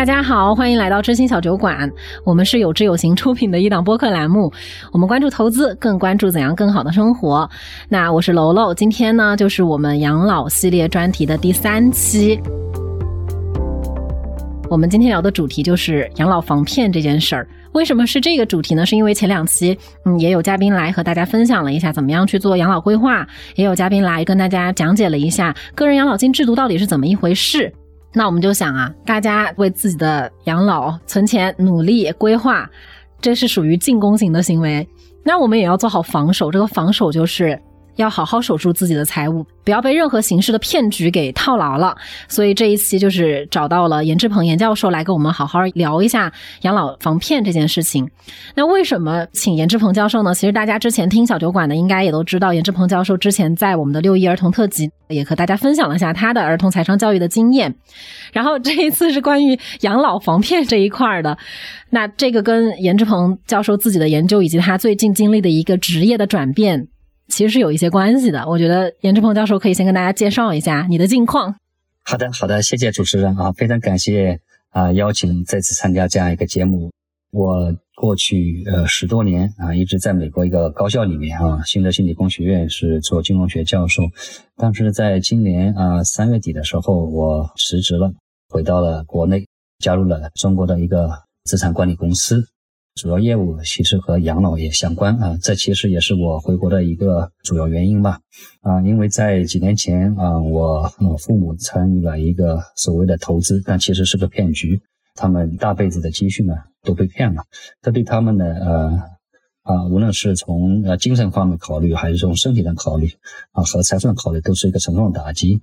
大家好，欢迎来到知心小酒馆。我们是有知有行出品的一档播客栏目，我们关注投资，更关注怎样更好的生活。那我是楼楼，今天呢就是我们养老系列专题的第三期。我们今天聊的主题就是养老防骗这件事儿。为什么是这个主题呢？是因为前两期嗯也有嘉宾来和大家分享了一下怎么样去做养老规划，也有嘉宾来跟大家讲解了一下个人养老金制度到底是怎么一回事。那我们就想啊，大家为自己的养老存钱、努力规划，这是属于进攻型的行为。那我们也要做好防守，这个防守就是要好好守住自己的财务。不要被任何形式的骗局给套牢了，所以这一期就是找到了严志鹏严教授来跟我们好好聊一下养老防骗这件事情。那为什么请严志鹏教授呢？其实大家之前听小酒馆的应该也都知道，严志鹏教授之前在我们的六一儿童特辑也和大家分享了一下他的儿童财商教育的经验。然后这一次是关于养老防骗这一块的，那这个跟严志鹏教授自己的研究以及他最近经历的一个职业的转变。其实是有一些关系的，我觉得严志鹏教授可以先跟大家介绍一下你的近况。好的，好的，谢谢主持人啊，非常感谢啊邀请再次参加这样一个节目。我过去呃十多年啊一直在美国一个高校里面啊，新德心理工学院是做金融学教授，但是在今年啊三月底的时候我辞职了，回到了国内，加入了中国的一个资产管理公司。主要业务其实和养老也相关啊，这其实也是我回国的一个主要原因吧。啊，因为在几年前啊，我父母参与了一个所谓的投资，但其实是个骗局，他们大辈子的积蓄呢都被骗了，这对他们的呃。啊，无论是从呃精神方面考虑，还是从身体上考虑，啊和财富考虑，都是一个沉重的打击。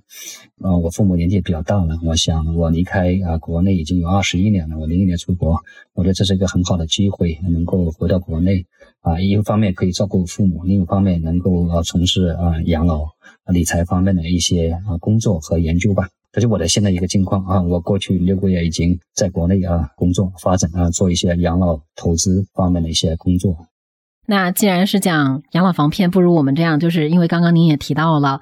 啊，我父母年纪比较大了，我想我离开啊国内已经有二十一年了，我零一年出国，我觉得这是一个很好的机会，能够回到国内，啊，一方面可以照顾父母，另一方面能够啊从事啊养老理财方面的一些啊工作和研究吧。这就我的现在一个境况啊，我过去六个月已经在国内啊工作发展啊，做一些养老投资方面的一些工作。那既然是讲养老防骗，不如我们这样，就是因为刚刚您也提到了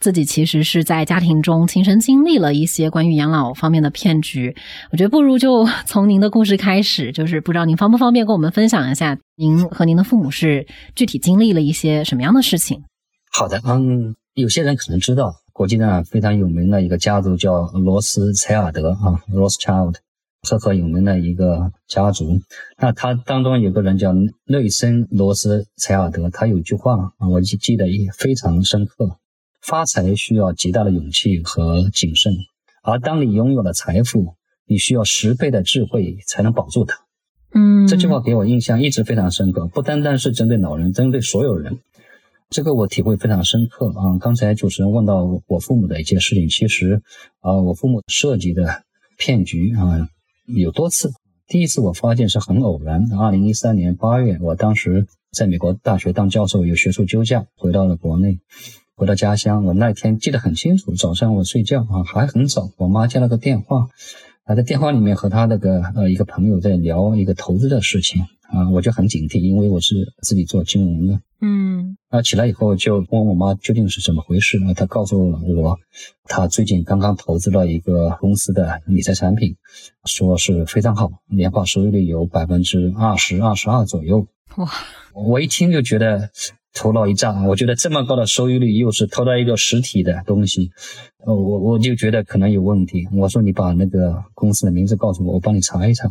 自己其实是在家庭中亲身经历了一些关于养老方面的骗局，我觉得不如就从您的故事开始，就是不知道您方不方便跟我们分享一下，您和您的父母是具体经历了一些什么样的事情？好的，嗯，有些人可能知道，国际上非常有名的一个家族叫罗斯柴尔德啊，Rothschild。赫赫有名的一个家族，那他当中有个人叫内森·罗斯柴尔德，他有句话啊，我记记得也非常深刻：发财需要极大的勇气和谨慎，而当你拥有了财富，你需要十倍的智慧才能保住它。嗯，这句话给我印象一直非常深刻，不单单是针对老人，针对所有人，这个我体会非常深刻啊。刚才主持人问到我父母的一些事情，其实啊，我父母设计的骗局啊。有多次，第一次我发现是很偶然。二零一三年八月，我当时在美国大学当教授，有学术休假，回到了国内，回到家乡。我那天记得很清楚，早上我睡觉啊，还很早，我妈接了个电话，她，在电话里面和她那个呃一个朋友在聊一个投资的事情。啊，我就很警惕，因为我是自己做金融的。嗯，那，起来以后就问我妈究竟是怎么回事呢？她告诉了我，她最近刚刚投资了一个公司的理财产品，说是非常好，年化收益率有百分之二十二十二左右。哇，我一听就觉得头脑一炸，我觉得这么高的收益率，又是投到一个实体的东西，呃，我我就觉得可能有问题。我说你把那个公司的名字告诉我，我帮你查一查。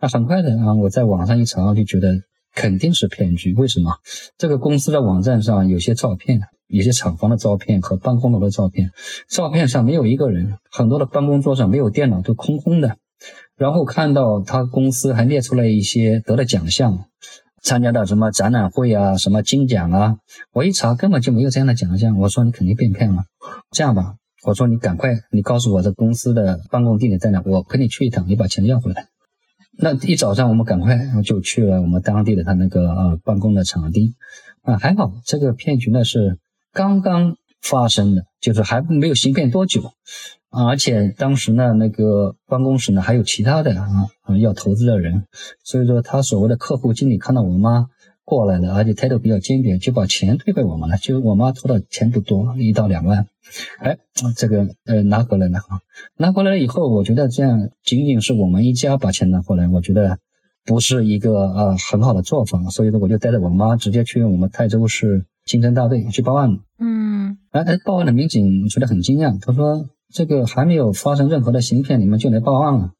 那很快的啊，我在网上一查，就觉得肯定是骗局。为什么？这个公司的网站上有些照片，有些厂房的照片和办公楼的照片，照片上没有一个人，很多的办公桌上没有电脑，都空空的。然后看到他公司还列出了一些得了奖项，参加的什么展览会啊，什么金奖啊。我一查根本就没有这样的奖项。我说你肯定被骗了。这样吧，我说你赶快，你告诉我这公司的办公地点在哪，我陪你去一趟，你把钱要回来。那一早上我们赶快就去了我们当地的他那个呃办公的场地，啊还好这个骗局呢是刚刚发生的，就是还没有行骗多久，而且当时呢那个办公室呢还有其他的啊啊要投资的人，所以说他所谓的客户经理看到我妈过来了，而且态度比较坚决，就把钱退给我们了。就我妈偷的钱不多，一到两万，哎，这个呃拿回来了哈。拿回来了以后，我觉得这样仅仅是我们一家把钱拿回来，我觉得不是一个啊很好的做法。所以说，我就带着我妈直接去我们泰州市刑侦大队去报案。嗯，哎哎，报案的民警觉得很惊讶，他说这个还没有发生任何的行骗，你们就来报案了。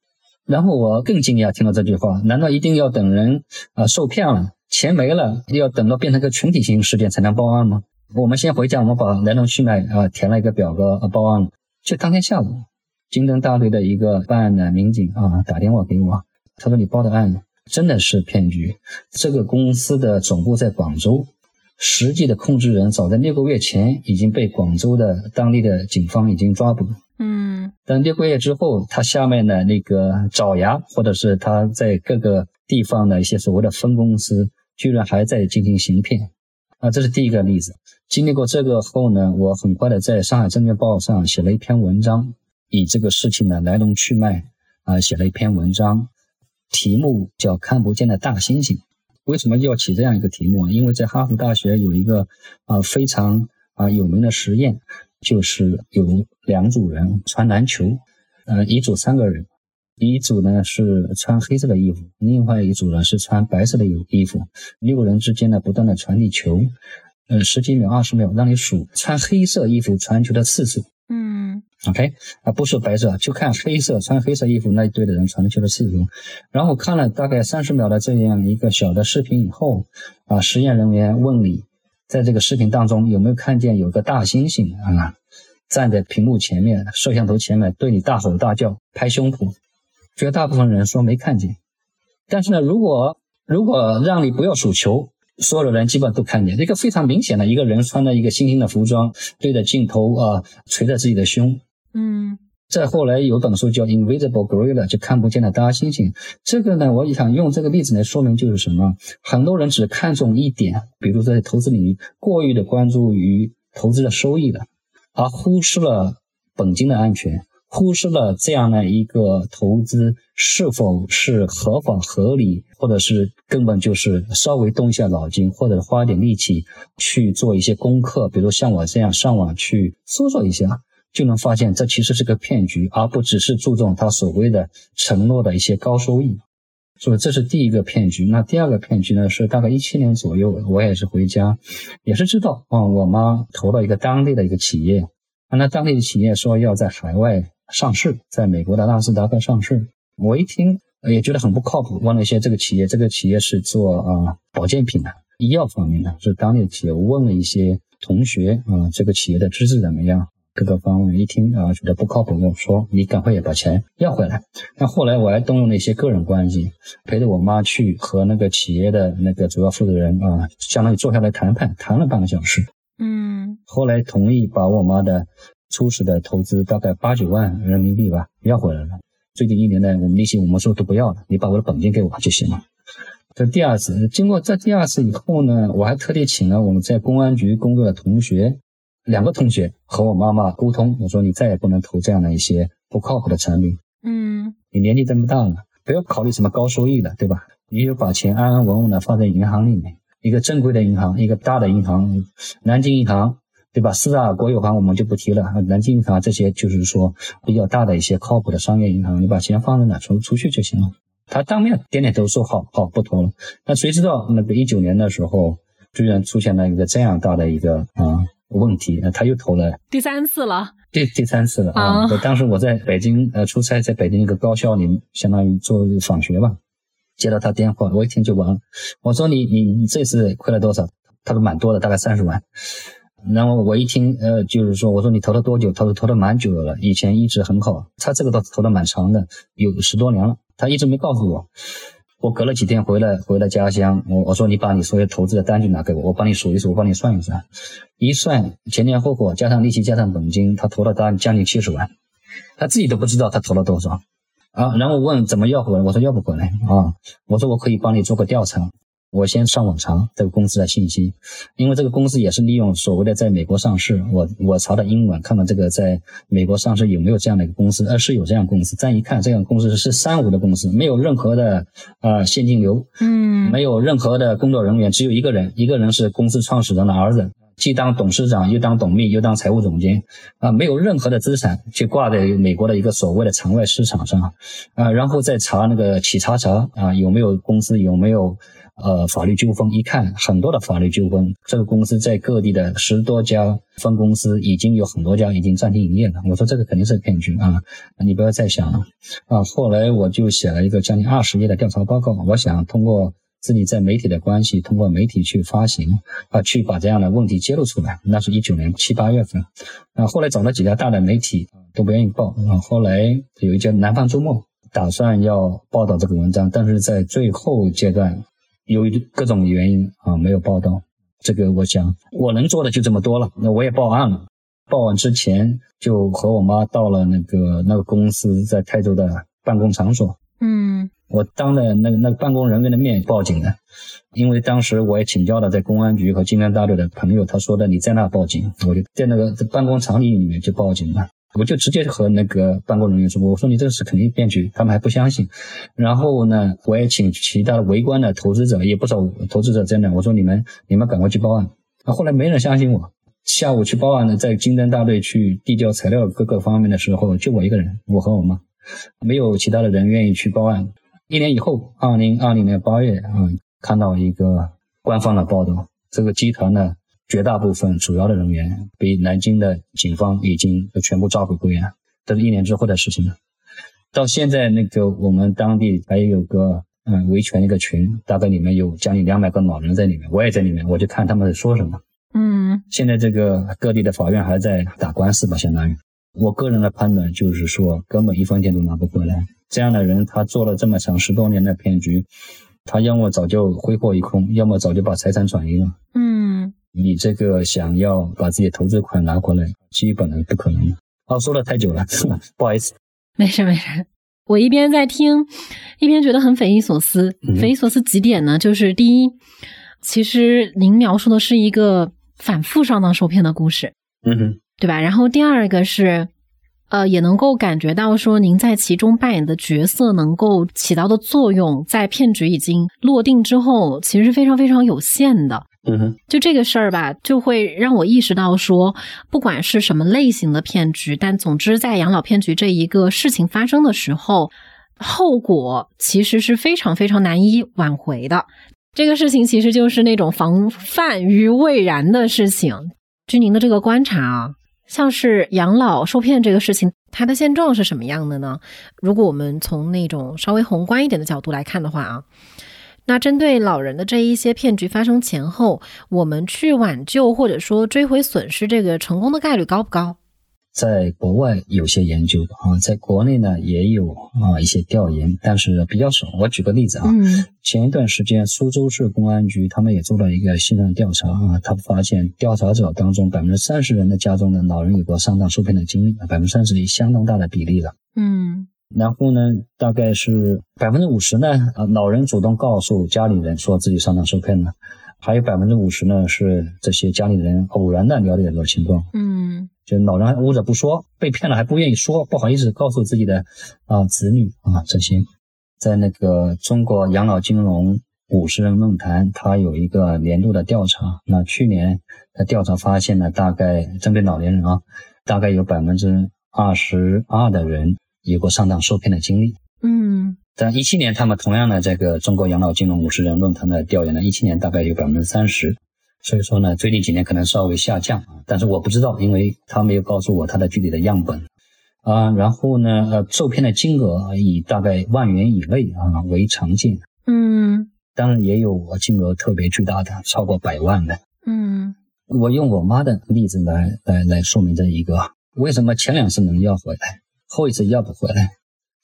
然后我更惊讶，听到这句话，难道一定要等人啊受骗了？钱没了，要等到变成个群体性事件才能报案吗？我们先回家，我们把来龙去脉啊填了一个表格啊报案了。就当天下午，京东大队的一个办案的民警啊打电话给我，他说你报的案真的是骗局，这个公司的总部在广州，实际的控制人早在六个月前已经被广州的当地的警方已经抓捕。嗯，等六个月之后，他下面的那个爪牙或者是他在各个地方的一些所谓的分公司。居然还在进行行骗啊！这是第一个例子。经历过这个后呢，我很快的在上海证券报上写了一篇文章，以这个事情的来龙去脉啊，写了一篇文章，题目叫《看不见的大猩猩》。为什么要起这样一个题目？因为在哈佛大学有一个啊非常啊有名的实验，就是有两组人传篮球，呃，一组三个人。一组呢是穿黑色的衣服，另外一组呢是穿白色的衣衣服。六个人之间呢不断的传递球，呃，十几秒、二十秒，让你数穿黑色衣服传球的次数。嗯，OK，啊，不是白色，就看黑色穿黑色衣服那一队的人传球的次数。然后看了大概三十秒的这样一个小的视频以后，啊，实验人员问你，在这个视频当中有没有看见有个大猩猩啊，站在屏幕前面、摄像头前面对你大吼大叫、拍胸脯。绝大部分人说没看见，但是呢，如果如果让你不要数球，所有的人基本都看见。一个非常明显的一个人穿着一个猩猩的服装，对着镜头啊，捶着自己的胸。嗯。再后来有本书叫《Invisible Gorilla》，就看不见的大猩猩。这个呢，我想用这个例子来说明，就是什么？很多人只看重一点，比如在投资领域过于的关注于投资的收益了，而忽视了本金的安全。忽视了这样的一个投资是否是合法合理，或者是根本就是稍微动一下脑筋，或者花点力气去做一些功课，比如像我这样上网去搜索一下，就能发现这其实是个骗局，而不只是注重他所谓的承诺的一些高收益。所以这是第一个骗局。那第二个骗局呢？是大概一七年左右，我也是回家，也是知道啊，我妈投了一个当地的一个企业，那当地的企业说要在海外。上市在美国的纳斯达克上市，我一听也觉得很不靠谱。问了一些这个企业，这个企业是做啊保健品的、医药方面的，是当地的企业。我问了一些同学啊，这个企业的资质怎么样？各个方面一听啊，觉得不靠谱。跟我说你赶快也把钱要回来。那后来我还动用了一些个人关系，陪着我妈去和那个企业的那个主要负责人啊，相当于坐下来谈判，谈了半个小时。嗯，后来同意把我妈的。初始的投资大概八九万人民币吧，要回来了。最近一年呢，我们利息我们说都不要了，你把我的本金给我就行了。这第二次，经过这第二次以后呢，我还特地请了我们在公安局工作的同学，两个同学和我妈妈沟通，我说你再也不能投这样的一些不靠谱的产品。嗯，你年纪这么大了，不要考虑什么高收益了，对吧？你就把钱安安稳稳的放在银行里面，一个正规的银行，一个大的银行，南京银行。对吧？四大国有行我们就不提了，南京银行这些就是说比较大的一些靠谱的商业银行，你把钱放在哪存出去就行了。他当面点点头说好，好不投了。那谁知道那个一九年的时候，居然出现了一个这样大的一个啊问题，那他又投了第三次了，第第三次了啊！当时我在北京呃出差，在北京一个高校里，相当于做访学吧，接到他电话，我一听就完了。我说你你你这次亏了多少？他说蛮多的，大概三十万。然后我一听，呃，就是说，我说你投了多久？他说投了蛮久了，以前一直很好。他这个倒投的蛮长的，有十多年了。他一直没告诉我。我隔了几天回来，回了家乡，我我说你把你所有投资的单据拿给我，我帮你数一数，我帮你算一算。一算前前后后加上利息加上本金，他投了大将近七十万，他自己都不知道他投了多少啊。然后问怎么要回来，我说要不回来啊。我说我可以帮你做个调查。我先上网查这个公司的信息，因为这个公司也是利用所谓的在美国上市，我我查的英文，看看这个在美国上市有没有这样的一个公司，呃，是有这样公司。但一看，这样公司是三无的公司，没有任何的呃现金流，嗯，没有任何的工作人员，只有一个人，一个人是公司创始人的儿子，既当董事长，又当董秘，又当财务总监，啊，没有任何的资产，去挂在美国的一个所谓的场外市场上，啊，然后再查那个企查查啊，有没有公司有没有。呃，法律纠纷一看，很多的法律纠纷。这个公司在各地的十多家分公司，已经有很多家已经暂停营业了。我说这个肯定是骗局啊！你不要再想了啊！后来我就写了一个将近二十页的调查报告，我想通过自己在媒体的关系，通过媒体去发行啊，去把这样的问题揭露出来。那是一九年七八月份啊。后来找了几家大的媒体都不愿意报啊。后来有一家《南方周末》打算要报道这个文章，但是在最后阶段。由于各种原因啊，没有报道。这个我想我能做的就这么多了。那我也报案了，报案之前就和我妈到了那个那个公司在泰州的办公场所。嗯，我当着那个那个办公人员的面报警的，因为当时我也请教了在公安局和金安大队的朋友，他说的你在那报警，我就在那个办公场里里面就报警了。我就直接和那个办公人员说：“我说你这个是肯定骗局，他们还不相信。然后呢，我也请其他的围观的投资者，也不少投资者在那，我说你们你们赶快去报案。啊，后来没人相信我。下午去报案呢，在金灯大队去递交材料各个方面的时候，就我一个人，我和我妈，没有其他的人愿意去报案。一年以后，二零二零年八月啊，看到一个官方的报道，这个集团呢。”绝大部分主要的人员被南京的警方已经全部抓捕归案，这是一年之后的事情了。到现在，那个我们当地还有个嗯维权一个群，大概里面有将近两百个老人在里面，我也在里面，我就看他们在说什么。嗯，现在这个各地的法院还在打官司吧，相当于。我个人的判断就是说，根本一分钱都拿不回来。这样的人，他做了这么长十多年的骗局，他要么早就挥霍一空，要么早就把财产转移了。嗯。你这个想要把自己投资款拿回来，基本上不可能。啊，说了太久了，不好意思。没事没事，我一边在听，一边觉得很匪夷所思。匪夷所思几点呢？就是第一，其实您描述的是一个反复上当受骗的故事，嗯哼，对吧？然后第二个是，呃，也能够感觉到说您在其中扮演的角色能够起到的作用，在骗局已经落定之后，其实是非常非常有限的。嗯哼，就这个事儿吧，就会让我意识到说，不管是什么类型的骗局，但总之在养老骗局这一个事情发生的时候，后果其实是非常非常难以挽回的。这个事情其实就是那种防范于未然的事情。据您的这个观察啊，像是养老受骗这个事情，它的现状是什么样的呢？如果我们从那种稍微宏观一点的角度来看的话啊。那针对老人的这一些骗局发生前后，我们去挽救或者说追回损失，这个成功的概率高不高？在国外有些研究啊，在国内呢也有啊一些调研，但是比较少。我举个例子啊，前一段时间苏州市公安局他们也做了一个线上调查啊，他们发现调查者当中百分之三十人的家中的老人有过上当受骗的经历，百分之三十一相当大的比例了。嗯。然后呢，大概是百分之五十呢，啊，老人主动告诉家里人说自己上当受骗了，还有百分之五十呢是这些家里人偶然的了解到情况。嗯，就老人捂着不说，被骗了还不愿意说，不好意思告诉自己的啊子女啊这些，在那个中国养老金融五十人论坛，它有一个年度的调查，那去年的调查发现呢，大概针对老年人啊，大概有百分之二十二的人。有过上当受骗的经历，嗯，但一七年，他们同样的这个中国养老金融五十人论坛的调研呢，一七年大概有百分之三十，所以说呢，最近几年可能稍微下降啊，但是我不知道，因为他没有告诉我他的具体的样本。啊。然后呢，呃，受骗的金额以大概万元以内啊为常见，嗯，当然也有金额特别巨大的，超过百万的，嗯，我用我妈的例子来来来说明这一个，为什么前两次能要回来？后一次要不回来，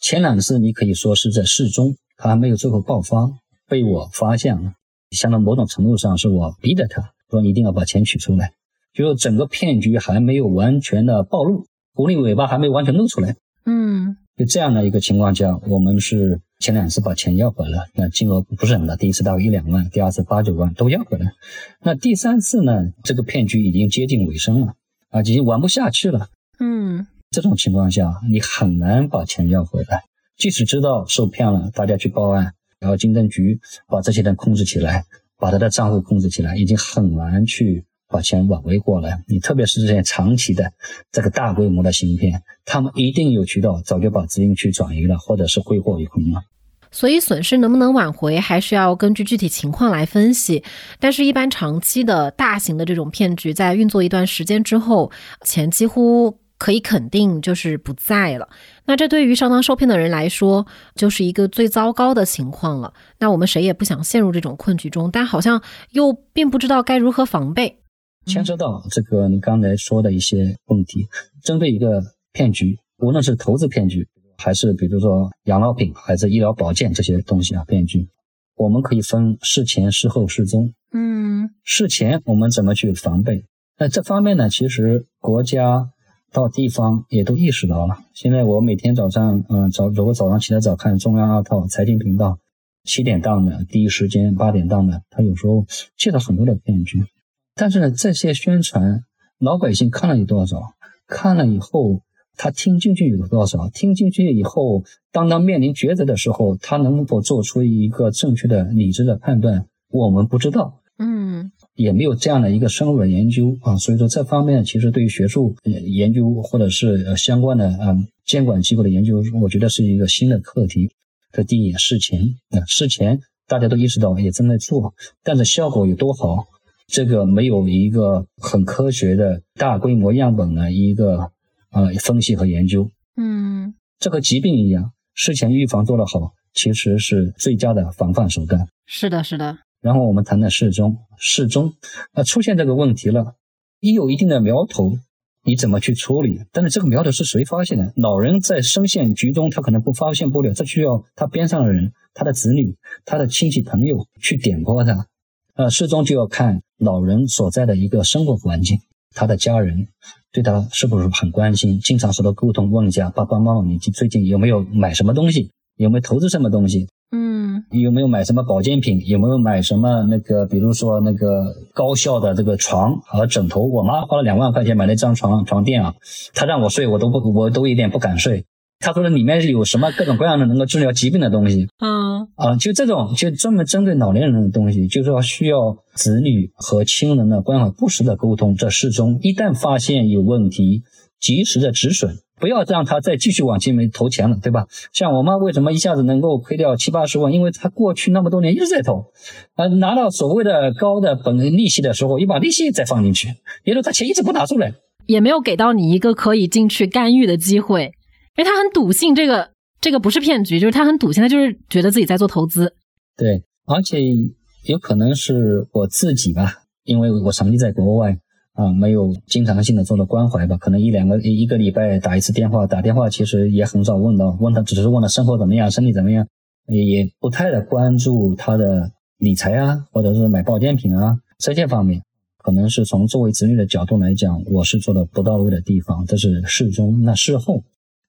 前两次你可以说是在适中，他还没有最后爆发，被我发现了，相当某种程度上是我逼着他说你一定要把钱取出来，就是整个骗局还没有完全的暴露，狐狸尾巴还没完全露出来。嗯，就这样的一个情况下，我们是前两次把钱要回来，那金额不是很大，第一次大概一两万，第二次八九万都要回来。那第三次呢，这个骗局已经接近尾声了，啊，已经玩不下去了。嗯，这种情况下，你很难把钱要回来。即使知道受骗了，大家去报案，然后经侦局把这些人控制起来，把他的账户控制起来，已经很难去。把钱挽回过来，你特别是这些长期的这个大规模的芯片，他们一定有渠道，早就把资金去转移了，或者是挥霍一空了。所以损失能不能挽回，还是要根据具体情况来分析。但是，一般长期的大型的这种骗局，在运作一段时间之后，钱几乎可以肯定就是不在了。那这对于上当受骗的人来说，就是一个最糟糕的情况了。那我们谁也不想陷入这种困局中，但好像又并不知道该如何防备。牵涉到这个你刚才说的一些问题，针对一个骗局，无论是投资骗局，还是比如说养老品，还是医疗保健这些东西啊，骗局，我们可以分事前、事后、事中。嗯，事前我们怎么去防备？那这方面呢，其实国家到地方也都意识到了。现在我每天早上，嗯，早如果早上起来早看中央二套财经频道，七点档的第一时间，八点档的，他有时候介绍很多的骗局。但是呢，这些宣传老百姓看了有多少？看了以后，他听进去有多少？听进去以后，当他面临抉择的时候，他能否做出一个正确的、理智的判断？我们不知道，也没有这样的一个深入的研究啊。所以说，这方面其实对于学术研究或者是相关的啊监管机构的研究，我觉得是一个新的课题。这第一点，事前啊，事前大家都意识到也正在做，但是效果有多好？这个没有一个很科学的大规模样本的一个呃分析和研究，嗯，这和疾病一样，事前预防做得好，其实是最佳的防范手段。是的，是的。然后我们谈谈适中，适中，那出现这个问题了，一有一定的苗头，你怎么去处理？但是这个苗头是谁发现的？老人在深陷局中，他可能不发现不了，这需要他边上的人，他的子女，他的亲戚朋友去点拨他。呃，适中就要看老人所在的一个生活环境，他的家人对他是不是很关心，经常和他沟通问一下，爸爸妈妈，你最近有没有买什么东西，有没有投资什么东西？嗯，有没有买什么保健品？有没有买什么那个，比如说那个高效的这个床和枕头？我妈花了两万块钱买了一张床床垫啊，她让我睡，我都不，我都有点不敢睡。他说的里面有什么各种各样的能够治疗疾病的东西？嗯啊，就这种就专门针对老年人的东西，就是说需要子女和亲人的关怀不时的沟通。这适中，一旦发现有问题，及时的止损，不要让他再继续往前面投钱了，对吧？像我妈为什么一下子能够亏掉七八十万？因为她过去那么多年一直在投，呃，拿到所谓的高的本利息的时候，又把利息再放进去，也就是他钱一直不拿出来，也没有给到你一个可以进去干预的机会。因为他很笃信这个这个不是骗局，就是他很笃信，他就是觉得自己在做投资。对，而且有可能是我自己吧，因为我长期在国外啊，没有经常性的做的关怀吧，可能一两个一个礼拜打一次电话，打电话其实也很少问到，问他只是问他生活怎么样，身体怎么样，也不太的关注他的理财啊，或者是买保健品啊这些方面，可能是从作为子女的角度来讲，我是做的不到位的地方，这是事中，那事后。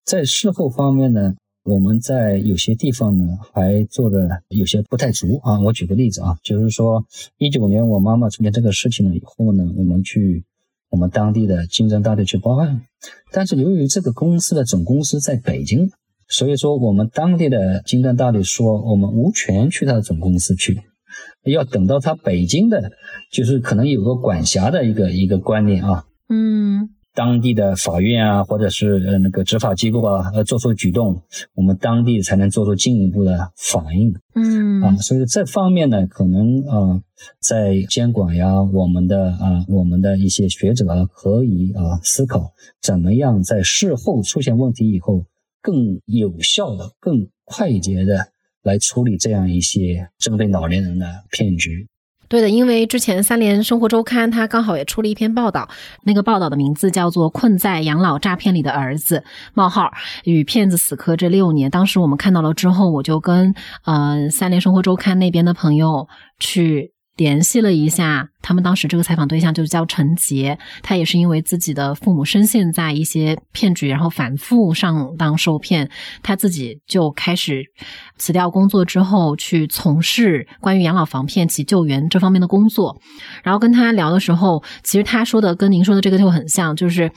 在事后方面呢，我们在有些地方呢还做的有些不太足啊。我举个例子啊，就是说一九年我妈妈出现这个事情了以后呢，我们去我们当地的经侦大队去报案，但是由于这个公司的总公司在北京，所以说我们当地的经侦大队说我们无权去他的总公司去，要等到他北京的，就是可能有个管辖的一个一个观念啊。嗯。当地的法院啊，或者是呃那个执法机构啊，呃做出举动，我们当地才能做出进一步的反应。嗯啊，所以这方面呢，可能啊，在监管呀，我们的啊，我们的一些学者可以啊思考，怎么样在事后出现问题以后，更有效的、更快捷的来处理这样一些针对老年人的骗局。对的，因为之前三联生活周刊它刚好也出了一篇报道，那个报道的名字叫做《困在养老诈骗里的儿子：冒号与骗子死磕这六年》。当时我们看到了之后，我就跟呃三联生活周刊那边的朋友去联系了一下，他们当时这个采访对象就叫陈杰，他也是因为自己的父母深陷在一些骗局，然后反复上当受骗，他自己就开始辞掉工作之后去从事关于养老防骗及救援这方面的工作。然后跟他聊的时候，其实他说的跟您说的这个就很像，就是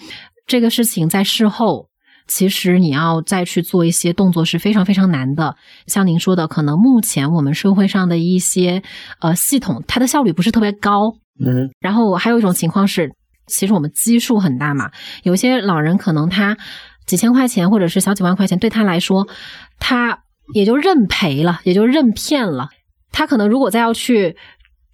这个事情在事后。其实你要再去做一些动作是非常非常难的，像您说的，可能目前我们社会上的一些呃系统，它的效率不是特别高。嗯，然后还有一种情况是，其实我们基数很大嘛，有些老人可能他几千块钱或者是小几万块钱对他来说，他也就认赔了，也就认骗了。他可能如果再要去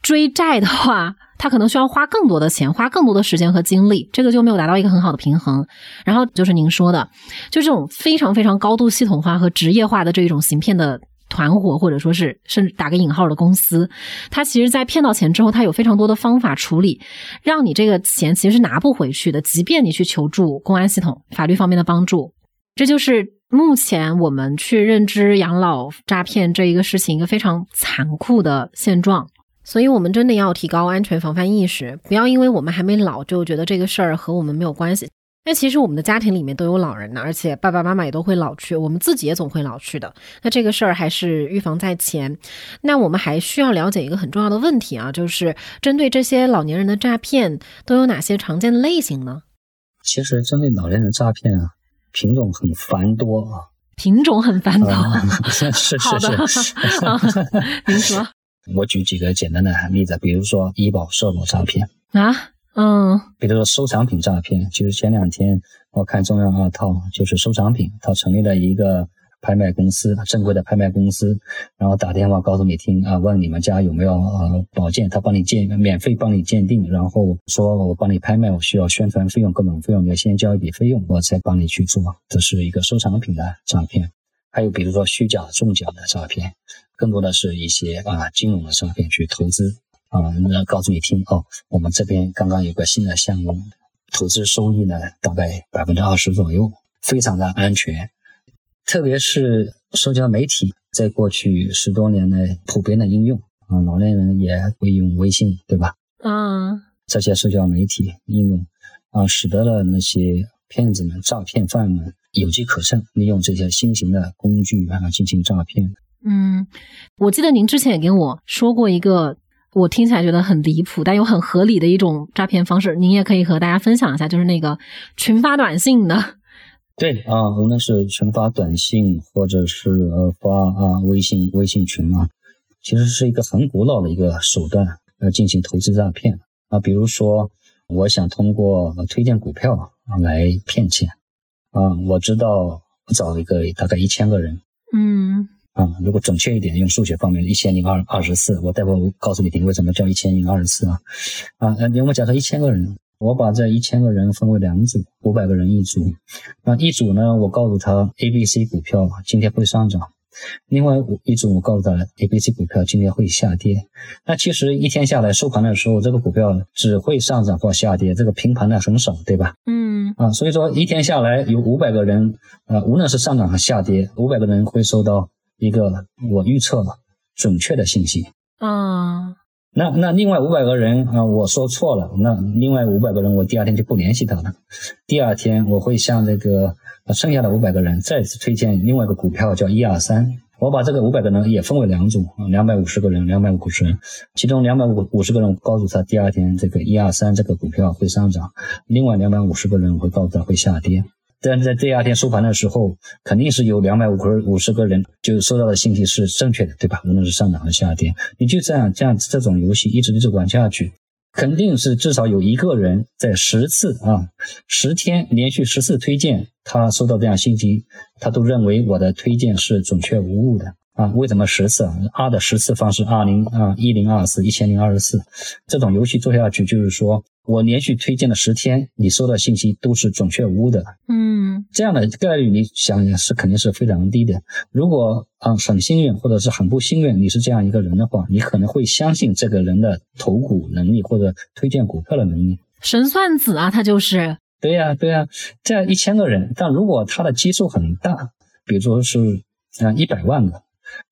追债的话。他可能需要花更多的钱，花更多的时间和精力，这个就没有达到一个很好的平衡。然后就是您说的，就这种非常非常高度系统化和职业化的这一种行骗的团伙，或者说是甚至打个引号的公司，它其实，在骗到钱之后，它有非常多的方法处理，让你这个钱其实是拿不回去的，即便你去求助公安系统、法律方面的帮助。这就是目前我们去认知养老诈骗这一个事情一个非常残酷的现状。所以，我们真的要提高安全防范意识，不要因为我们还没老就觉得这个事儿和我们没有关系。那其实我们的家庭里面都有老人呢，而且爸爸妈妈也都会老去，我们自己也总会老去的。那这个事儿还是预防在前。那我们还需要了解一个很重要的问题啊，就是针对这些老年人的诈骗都有哪些常见的类型呢？其实针对老年人诈骗啊，品种很繁多啊，品种很繁多。是是是，您说。我举几个简单的例子，比如说医保社保诈骗。啊，嗯，比如说收藏品诈骗，就是前两天我看中央二套，就是收藏品，他成立了一个拍卖公司，正规的拍卖公司，然后打电话告诉你听啊，问你们家有没有呃保健，他帮你鉴免费帮你鉴定，然后说我帮你拍卖，我需要宣传费用各种费用，你要先交一笔费用，我才帮你去做，这是一个收藏品的诈骗。还有比如说虚假中奖的诈骗，更多的是一些啊金融的诈骗去投资啊，那告诉你听哦，我们这边刚刚有个新的项目，投资收益呢大概百分之二十左右，非常的安全。特别是社交媒体在过去十多年来普遍的应用啊，老年人也会用微信，对吧？啊，这些社交媒体应用啊，使得了那些骗子们、诈骗犯们。有机可乘，利用这些新型的工具啊进行诈骗。嗯，我记得您之前也跟我说过一个，我听起来觉得很离谱但又很合理的一种诈骗方式，您也可以和大家分享一下，就是那个群发短信的。对啊，无论是群发短信，或者是呃发啊微信微信群啊，其实是一个很古老的一个手段，来进行投资诈骗啊。比如说，我想通过推荐股票啊来骗钱。啊，我知道，我找一个大概一千个人，嗯，啊，如果准确一点，用数学方面，一千零二二十四，我待会我告诉你，为什么叫一千零二十四啊？啊，你，我们假设一千个人，我把这一千个人分为两组，五百个人一组，那一组呢，我告诉他 A、B、C 股票今天会上涨。另外一组，我告诉他，A、B、C 股票今天会下跌。那其实一天下来收盘的时候，这个股票只会上涨或下跌，这个平盘的很少，对吧？嗯。啊，所以说一天下来有五百个人，啊，无论是上涨和下跌，五百个人会收到一个我预测准确的信息。啊。那那另外五百个人啊，我说错了，那另外五百个人我第二天就不联系他了。第二天我会向这个。剩下的五百个人再次推荐另外一个股票，叫一二三。我把这个五百个人也分为两组啊，两百五十个人，两百五十人。其中两百五五十个人告诉他，第二天这个一二三这个股票会上涨；另外两百五十个人会告诉他会下跌。但是在第二天收盘的时候，肯定是有两百五十五十个人就收到的信息是正确的，对吧？无论是上涨和下跌，你就这样这样这种游戏一直一直玩下去。肯定是至少有一个人在十次啊，十天连续十次推荐，他收到这样信息，他都认为我的推荐是准确无误的啊。为什么十次啊？二的十次方是，二零啊一零二四一千零二十四，这种游戏做下去就是说。我连续推荐了十天，你收到信息都是准确无误的。嗯，这样的概率你想想是肯定是非常低的。如果啊很幸运或者是很不幸运，你是这样一个人的话，你可能会相信这个人的投股能力或者推荐股票的能力。神算子啊，他就是。对呀对呀，这样一千个人，但如果他的基数很大，比如说是啊一百万个，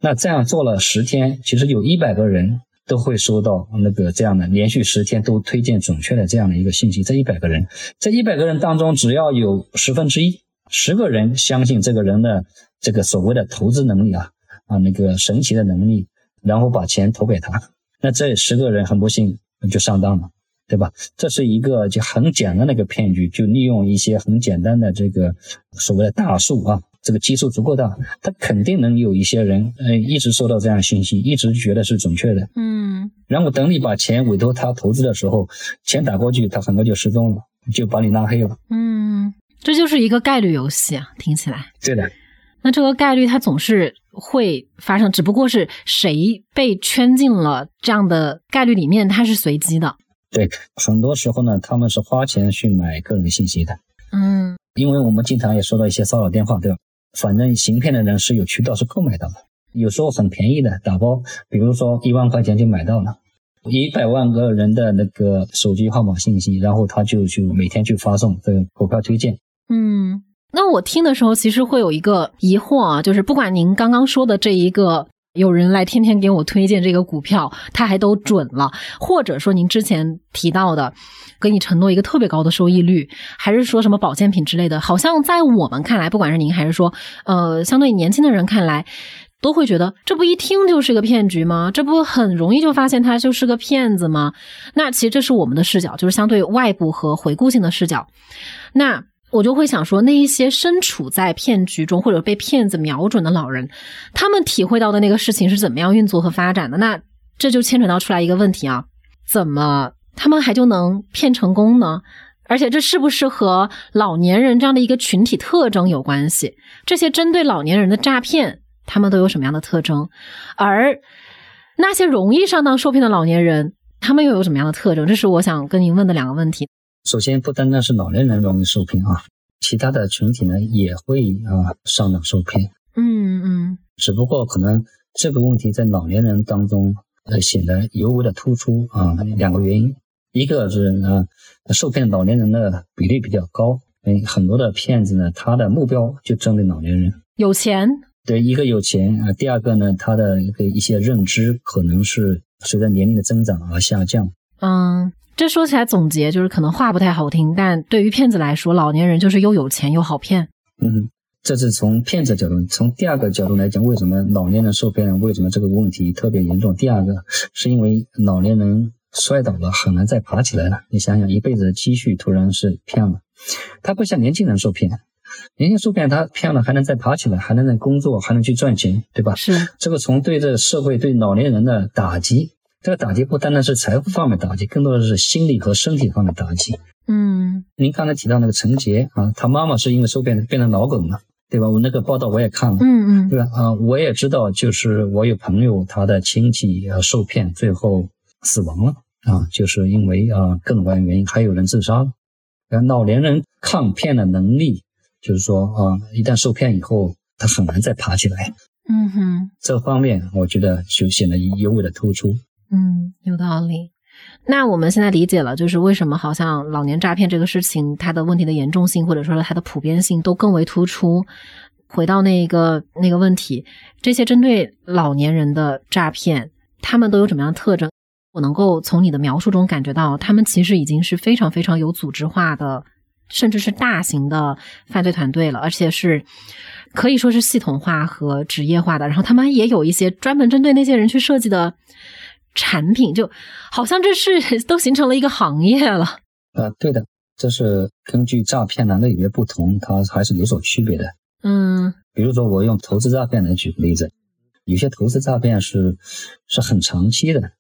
那这样做了十天，其实有一百个人。都会收到那个这样的连续十天都推荐准确的这样的一个信息。这一百个人，这一百个人当中，只要有十分之一，十个人相信这个人的这个所谓的投资能力啊啊那个神奇的能力，然后把钱投给他，那这十个人很不幸就上当了。对吧？这是一个就很简单的一个骗局，就利用一些很简单的这个所谓的大数啊，这个基数足够大，他肯定能有一些人，呃，一直收到这样信息，一直觉得是准确的，嗯，然后等你把钱委托他投资的时候，钱打过去，他很快就失踪了，就把你拉黑了。嗯，这就是一个概率游戏啊，听起来。对的。那这个概率它总是会发生，只不过是谁被圈进了这样的概率里面，它是随机的。对，很多时候呢，他们是花钱去买个人信息的。嗯，因为我们经常也收到一些骚扰电话，对吧？反正行骗的人是有渠道是购买到的，有时候很便宜的打包，比如说一万块钱就买到了，一百万个人的那个手机号码信息，然后他就去每天去发送这个股票推荐。嗯，那我听的时候其实会有一个疑惑啊，就是不管您刚刚说的这一个。有人来天天给我推荐这个股票，他还都准了，或者说您之前提到的，给你承诺一个特别高的收益率，还是说什么保健品之类的，好像在我们看来，不管是您还是说，呃，相对年轻的人看来，都会觉得这不一听就是个骗局吗？这不很容易就发现他就是个骗子吗？那其实这是我们的视角，就是相对外部和回顾性的视角。那。我就会想说，那一些身处在骗局中或者被骗子瞄准的老人，他们体会到的那个事情是怎么样运作和发展的？那这就牵扯到出来一个问题啊，怎么他们还就能骗成功呢？而且这是不是和老年人这样的一个群体特征有关系？这些针对老年人的诈骗，他们都有什么样的特征？而那些容易上当受骗的老年人，他们又有什么样的特征？这是我想跟您问的两个问题。首先，不单单是老年人容易受骗啊，其他的群体呢也会啊上当受骗。嗯嗯，只不过可能这个问题在老年人当中呃显得尤为的突出啊。两个原因，一个是呢受骗老年人的比例比较高，嗯，很多的骗子呢他的目标就针对老年人，有钱。对，一个有钱啊，第二个呢他的一个一些认知可能是随着年龄的增长而下降。嗯。这说起来总结就是可能话不太好听，但对于骗子来说，老年人就是又有钱又好骗。嗯，这是从骗子角度。从第二个角度来讲，为什么老年人受骗？为什么这个问题特别严重？第二个是因为老年人摔倒了，很难再爬起来了。你想想，一辈子的积蓄突然是骗了，他不像年轻人受骗，年轻人受骗他骗了还能再爬起来，还能再工作，还能去赚钱，对吧？是这个从对这社会对老年人的打击。这个打击不单单是财富方面打击，更多的是心理和身体方面打击。嗯，您刚才提到那个陈杰啊，他妈妈是因为受骗变成脑梗了，对吧？我那个报道我也看了，嗯嗯，对吧？啊，我也知道，就是我有朋友他的亲戚啊受骗，最后死亡了啊，就是因为啊各种各样原因，还有人自杀了。老年人抗骗的能力，就是说啊，一旦受骗以后，他很难再爬起来。嗯哼，这方面我觉得就显得尤为的突出。嗯，有道理。那我们现在理解了，就是为什么好像老年诈骗这个事情，它的问题的严重性或者说它的普遍性都更为突出。回到那个那个问题，这些针对老年人的诈骗，他们都有什么样的特征？我能够从你的描述中感觉到，他们其实已经是非常非常有组织化的，甚至是大型的犯罪团队了，而且是可以说是系统化和职业化的。然后他们也有一些专门针对那些人去设计的。产品就好像这是 都形成了一个行业了。呃，对的，这是根据诈骗的类别不同，它还是有所区别的。嗯，比如说我用投资诈骗来举个例子，有些投资诈骗是是很长期的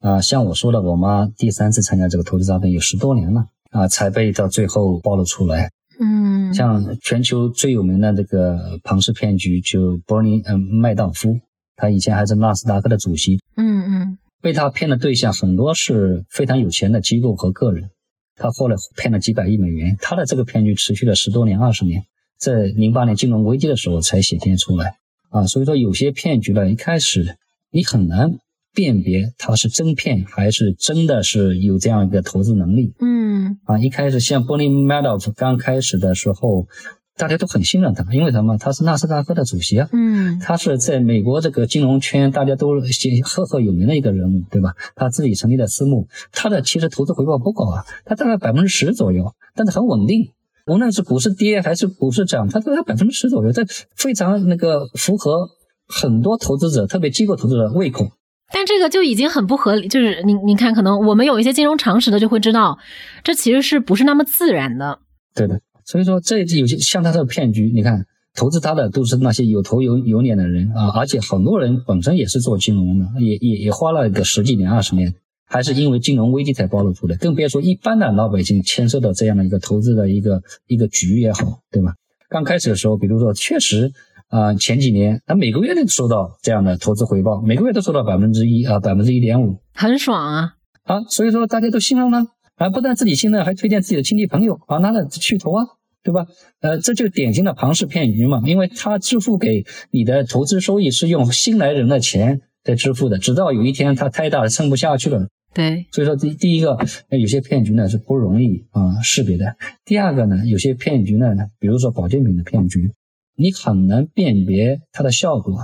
啊，像我说的，我妈第三次参加这个投资诈骗有十多年了啊，才被到最后暴露出来。嗯，像全球最有名的这个庞氏骗局，就伯尼嗯麦道夫，他以前还是纳斯达克的主席。嗯嗯。被他骗的对象很多是非常有钱的机构和个人，他后来骗了几百亿美元。他的这个骗局持续了十多年、二十年，在零八年金融危机的时候才显现出来啊。所以说，有些骗局呢，一开始你很难辨别他是真骗还是真的是有这样一个投资能力。嗯，啊，一开始像 Bernie Madoff 刚开始的时候，大家都很信任他，因为什么？他是纳斯达克的主席啊，嗯他是在美国这个金融圈大家都赫赫有名的一个人物，对吧？他自己成立的私募，他的其实投资回报不高啊，他大概百分之十左右，但是很稳定。无论是股市跌还是股市涨，它都在百分之十左右，这非常那个符合很多投资者，特别机构投资者胃口。但这个就已经很不合理，就是您您看，可能我们有一些金融常识的就会知道，这其实是不是那么自然的？对的，所以说这有些像他这个骗局，你看投资他的都是那些有头有有脸的人啊，而且很多人本身也是做金融的，也也也花了个十几年二十年，还是因为金融危机才暴露出来，更别说一般的老百姓牵涉到这样的一个投资的一个一个局也好，对吧？刚开始的时候，比如说确实。啊，前几年他每个月都收到这样的投资回报，每个月都收到百分之一啊，百分之一点五，很爽啊！啊，所以说大家都信任了啊，不但自己信任，还推荐自己的亲戚朋友啊，拿着去投啊，对吧？呃，这就典型的庞氏骗局嘛，因为他支付给你的投资收益是用新来人的钱在支付的，直到有一天他太大了撑不下去了。对，所以说第第一个，有些骗局呢是不容易啊识别的。第二个呢，有些骗局呢，比如说保健品的骗局。你很难辨别它的效果，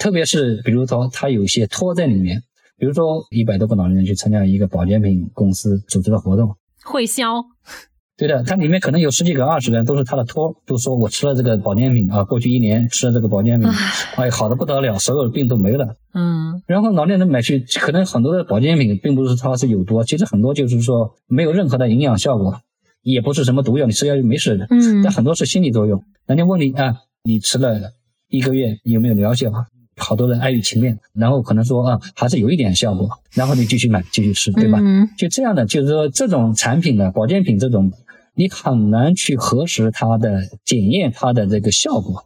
特别是比如说它有一些托在里面，比如说一百多个老年人去参加一个保健品公司组织的活动，会销，对的，它里面可能有十几个、二十个人都是他的托，都说我吃了这个保健品啊，过去一年吃了这个保健品，哎，好的不得了，所有的病都没了。嗯，然后老年人买去，可能很多的保健品并不是它是有毒，其实很多就是说没有任何的营养效果。也不是什么毒药，你吃下去没事的。嗯，但很多是心理作用。人家问你啊，你吃了一个月有没有疗效？好多人碍于情面，然后可能说啊，还是有一点效果，然后你继续买，继续吃，对吧？嗯，就这样的，就是说这种产品的，保健品这种，你很难去核实它的检验它的这个效果。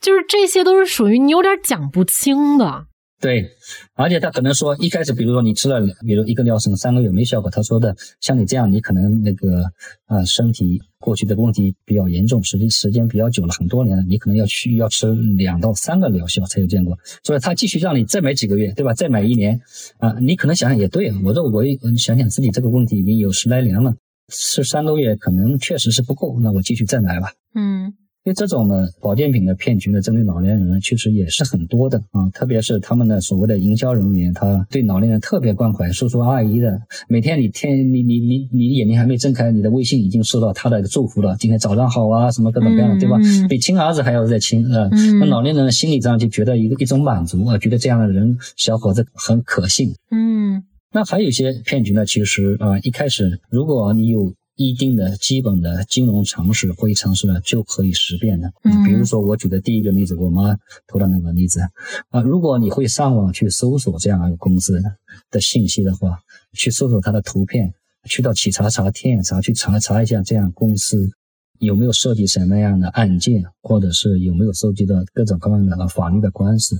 就是这些都是属于你有点讲不清的。对，而且他可能说一开始，比如说你吃了，比如一个疗程三个月没效果，他说的像你这样，你可能那个啊身体过去的问题比较严重，时间时间比较久了，很多年了，你可能要去要吃两到三个疗效才有见过，所以他继续让你再买几个月，对吧？再买一年啊，你可能想想也对啊，我说我想想自己这个问题已经有十来年了，吃三个月可能确实是不够，那我继续再买吧。嗯。因为这种呢，保健品的骗局呢，针对老年人呢，其实也是很多的啊。特别是他们的所谓的营销人员，他对老年人特别关怀，叔叔阿姨的，每天你天你你你你眼睛还没睁开，你的微信已经收到他的祝福了，今天早上好啊，什么各种各样的，对吧？比亲儿子还要再亲啊。那老年人心理上就觉得一个一种满足啊，觉得这样的人小伙子很可信。嗯，那还有一些骗局呢，其实啊，一开始如果你有。一定的基本的金融常识、会议常识呢，就可以识别的。嗯，比如说我举的第一个例子，我妈投的那个例子啊，如果你会上网去搜索这样一个公司的信息的话，去搜索它的图片，去到企查查、天眼查去查查一下这样公司有没有涉及什么样的案件，或者是有没有涉及到各种各样的法律的官司，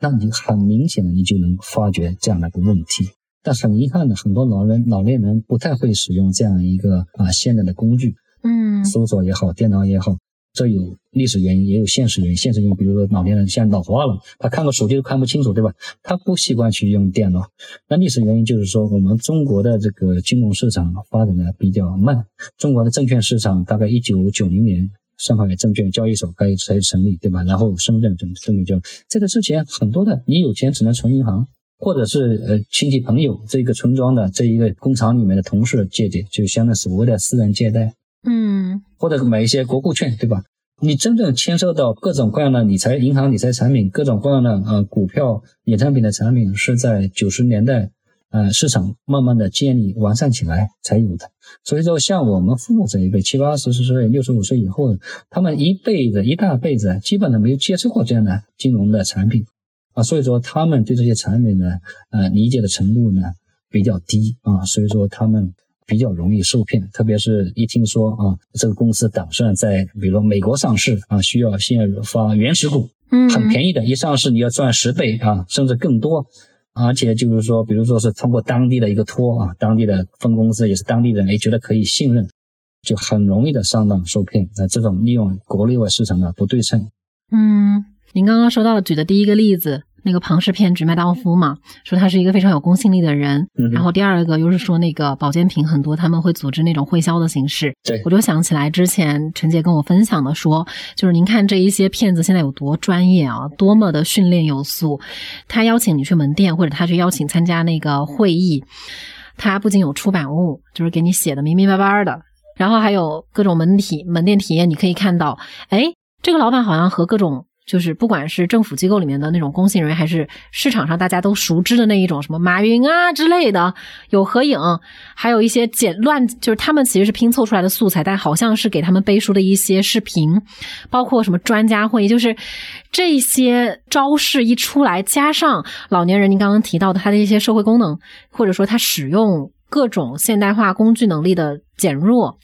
那你很明显的你就能发觉这样的一个问题。但很遗憾的，很多老人、老年人不太会使用这样一个啊现代的工具，嗯，搜索也好，电脑也好，这有历史原因，也有现实原因。现实原因，比如说老年人现在老化了，他看个手机都看不清楚，对吧？他不习惯去用电脑。那历史原因就是说，我们中国的这个金融市场发展的比较慢。中国的证券市场大概一九九零年上海证券交易所开才成立，对吧？然后深圳证证券交易，这个之前很多的，你有钱只能存银行。或者是呃亲戚朋友这个村庄的这一个工厂里面的同事借的，就相当于所谓的私人借贷，嗯，或者买一些国库券，对吧？你真正牵涉到各种各样的理财银行理财产品，各种各样的呃股票衍生品的产品，是在九十年代呃市场慢慢的建立完善起来才有的。所以说，像我们父母这一辈，七八十岁、六十五岁以后，他们一辈子一大辈子基本上没有接触过这样的金融的产品。啊，所以说他们对这些产品呢，呃，理解的程度呢比较低啊，所以说他们比较容易受骗，特别是一听说啊，这个公司打算在比如美国上市啊，需要先发原始股，嗯，很便宜的，一上市你要赚十倍啊，甚至更多，而且就是说，比如说是通过当地的一个托啊，当地的分公司也是当地人，也觉得可以信任，就很容易的上当受骗。那这种利用国内外市场的不对称，嗯。您刚刚说到的举的第一个例子，那个庞氏骗局麦道夫嘛，说他是一个非常有公信力的人。嗯然后第二个又是说那个保健品很多，他们会组织那种会销的形式。对我就想起来之前陈姐跟我分享的说，就是您看这一些骗子现在有多专业啊，多么的训练有素。他邀请你去门店，或者他去邀请参加那个会议，他不仅有出版物，就是给你写的明明白白的，然后还有各种门体门店体验，你可以看到，哎，这个老板好像和各种。就是不管是政府机构里面的那种公信人员，还是市场上大家都熟知的那一种什么马云啊之类的，有合影，还有一些简乱，就是他们其实是拼凑出来的素材，但好像是给他们背书的一些视频，包括什么专家会议，就是这些招式一出来，加上老年人您刚刚提到的他的一些社会功能，或者说他使用各种现代化工具能力的减弱，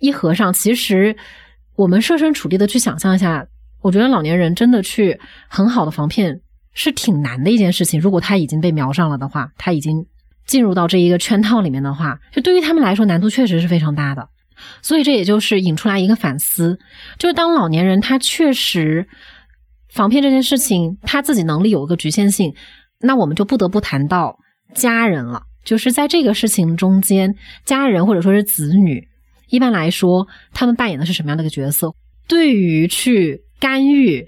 一合上，其实我们设身处地的去想象一下。我觉得老年人真的去很好的防骗是挺难的一件事情。如果他已经被瞄上了的话，他已经进入到这一个圈套里面的话，就对于他们来说难度确实是非常大的。所以这也就是引出来一个反思，就是当老年人他确实防骗这件事情，他自己能力有一个局限性，那我们就不得不谈到家人了。就是在这个事情中间，家人或者说是子女，一般来说他们扮演的是什么样的一个角色？对于去干预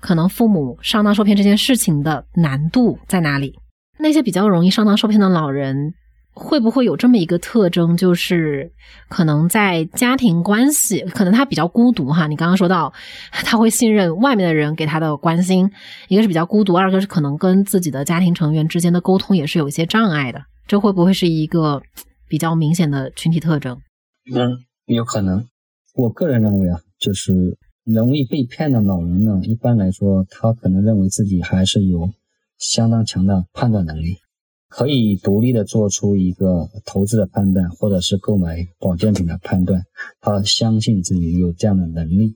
可能父母上当受骗这件事情的难度在哪里？那些比较容易上当受骗的老人，会不会有这么一个特征，就是可能在家庭关系，可能他比较孤独哈？你刚刚说到他会信任外面的人给他的关心，一个是比较孤独，二个是可能跟自己的家庭成员之间的沟通也是有一些障碍的，这会不会是一个比较明显的群体特征？嗯，有可能。我个人认为啊，就是。容易被骗的老人呢，一般来说，他可能认为自己还是有相当强的判断能力，可以独立的做出一个投资的判断，或者是购买保健品的判断。他相信自己有这样的能力，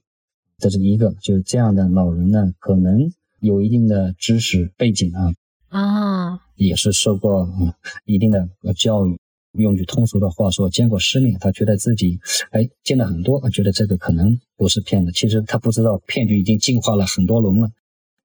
这是一个。就是这样的老人呢，可能有一定的知识背景啊，啊，也是受过嗯一定的教育。用句通俗的话说，见过世面，他觉得自己哎见了很多，觉得这个可能不是骗子。其实他不知道骗局已经进化了很多轮了。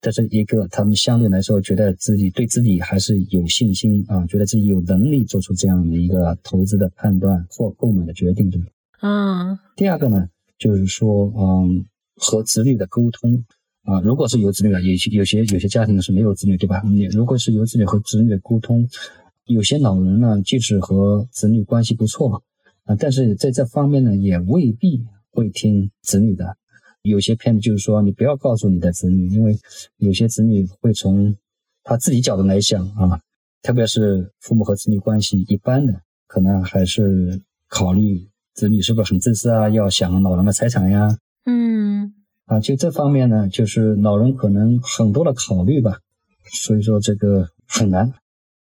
这是一个，他们相对来说觉得自己对自己还是有信心啊，觉得自己有能力做出这样的一个投资的判断或购买的决定，对吧？嗯。第二个呢，就是说，嗯，和子女的沟通啊，如果是有子女的，有些有些有些家庭是没有子女，对吧？你如果是有子女和子女的沟通。有些老人呢，即使和子女关系不错啊，但是在这方面呢，也未必会听子女的。有些骗子就是说，你不要告诉你的子女，因为有些子女会从他自己角度来想啊，特别是父母和子女关系一般的，可能还是考虑子女是不是很自私啊，要想老人的财产呀，嗯，啊，就这方面呢，就是老人可能很多的考虑吧，所以说这个很难。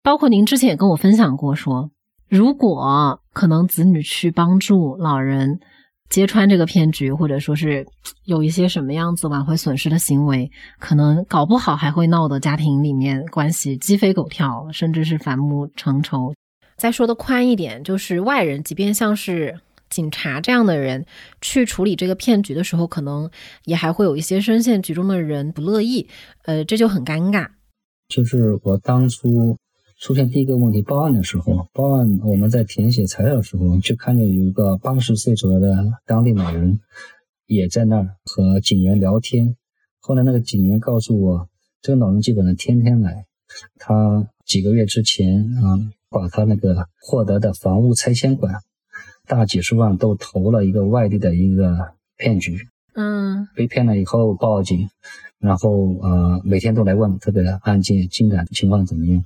包括您之前也跟我分享过，说如果可能子女去帮助老人揭穿这个骗局，或者说是有一些什么样子挽回损失的行为，可能搞不好还会闹得家庭里面关系鸡飞狗跳，甚至是反目成仇。再说的宽一点，就是外人，即便像是警察这样的人去处理这个骗局的时候，可能也还会有一些深陷局中的人不乐意，呃，这就很尴尬。就是我当初。出现第一个问题，报案的时候，报案我们在填写材料的时候，就看见有一个八十岁左右的当地老人也在那儿和警员聊天。后来那个警员告诉我，这个老人基本上天天来，他几个月之前啊，把他那个获得的房屋拆迁款大几十万都投了一个外地的一个骗局，嗯，被骗了以后报警，然后呃每天都来问这个案件进展情况怎么样。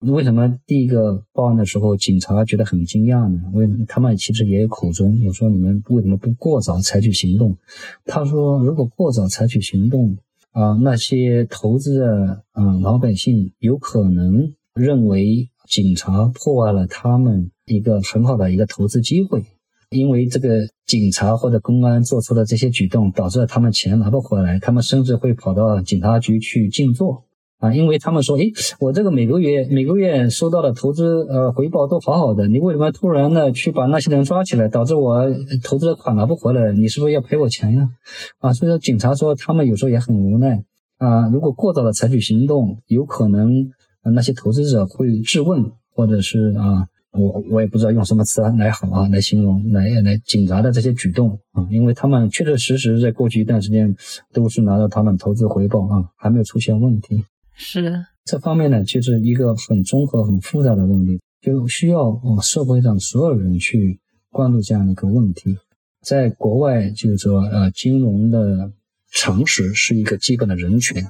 为什么第一个报案的时候，警察觉得很惊讶呢？为他们其实也有口中，我说你们为什么不过早采取行动？他说，如果过早采取行动啊，那些投资的嗯老百姓有可能认为警察破坏了他们一个很好的一个投资机会，因为这个警察或者公安做出的这些举动，导致了他们钱拿不回来，他们甚至会跑到警察局去静坐。啊，因为他们说，诶，我这个每个月每个月收到的投资呃回报都好好的，你为什么突然的去把那些人抓起来，导致我投资的款拿不回来？你是不是要赔我钱呀？啊，所以说警察说他们有时候也很无奈，啊，如果过早的采取行动，有可能那些投资者会质问，或者是啊，我我也不知道用什么词来好啊来形容来来警察的这些举动啊，因为他们确确实实在过去一段时间都是拿到他们投资回报啊，还没有出现问题。是，这方面呢，就是一个很综合、很复杂的问题，就需要我们社会上所有人去关注这样的一个问题。在国外，就是说，呃，金融的常识是一个基本的人权，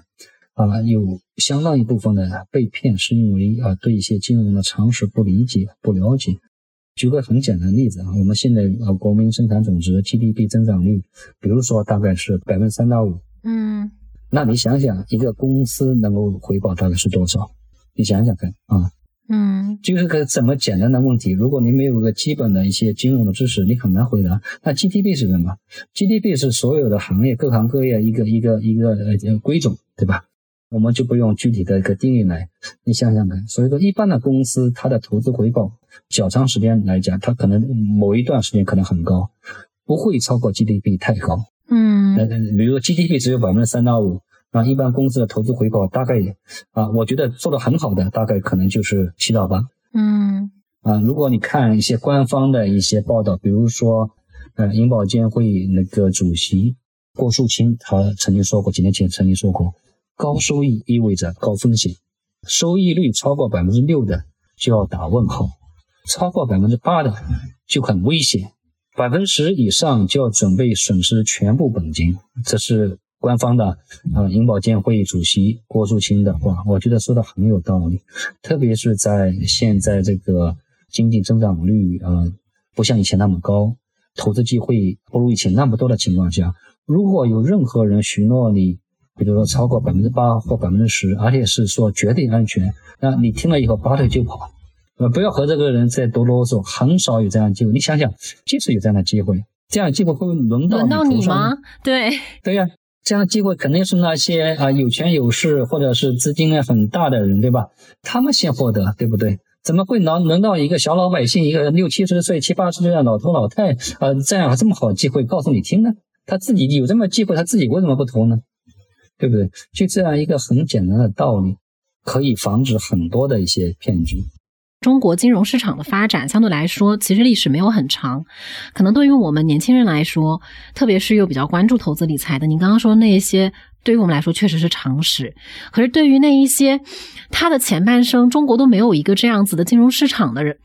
啊，有相当一部分的被骗是因为啊对一些金融的常识不理解、不了解。举个很简单的例子啊，我们现在呃国民生产总值 GDP 增长率，比如说大概是百分之三到五，嗯。那你想想，一个公司能够回报大概是多少？你想想看啊，嗯，就是个这么简单的问题。如果你没有个基本的一些金融的知识，你很难回答。那 GDP 是什么？GDP 是所有的行业各行各业一个一个一个呃规总，对吧？我们就不用具体的一个定义来，你想想看。所以说，一般的公司它的投资回报，较长时间来讲，它可能某一段时间可能很高，不会超过 GDP 太高。嗯，那比如说 GDP 只有百分之三到五，那，一般公司的投资回报大概啊，我觉得做的很好的大概可能就是七到八。嗯，啊，如果你看一些官方的一些报道，比如说，呃，银保监会那个主席郭树清他曾经说过，几年前曾经说过，高收益意味着高风险，收益率超过百分之六的就要打问号，超过百分之八的就很危险。百分之十以上就要准备损失全部本金，这是官方的啊银保监会主席郭树清的话，我觉得说的很有道理。特别是在现在这个经济增长率啊不像以前那么高，投资机会不如以前那么多的情况下，如果有任何人许诺你，比如说超过百分之八或百分之十，而且是说绝对安全，那你听了以后拔腿就跑。呃，不要和这个人再多啰嗦，很少有这样机会。你想想，即使有这样的机会，这样机会会轮到轮到你吗？对，对呀，这样的机会肯定是那些啊有权有势或者是资金量很大的人，对吧？他们先获得，对不对？怎么会轮轮到一个小老百姓，一个六七十岁、七八十岁的老头老太，呃，这样这么好的机会告诉你听呢？他自己有这么机会，他自己为什么不投呢？对不对？就这样一个很简单的道理，可以防止很多的一些骗局。中国金融市场的发展相对来说，其实历史没有很长。可能对于我们年轻人来说，特别是又比较关注投资理财的，你刚刚说那些，对于我们来说确实是常识。可是对于那一些，他的前半生中国都没有一个这样子的金融市场的人，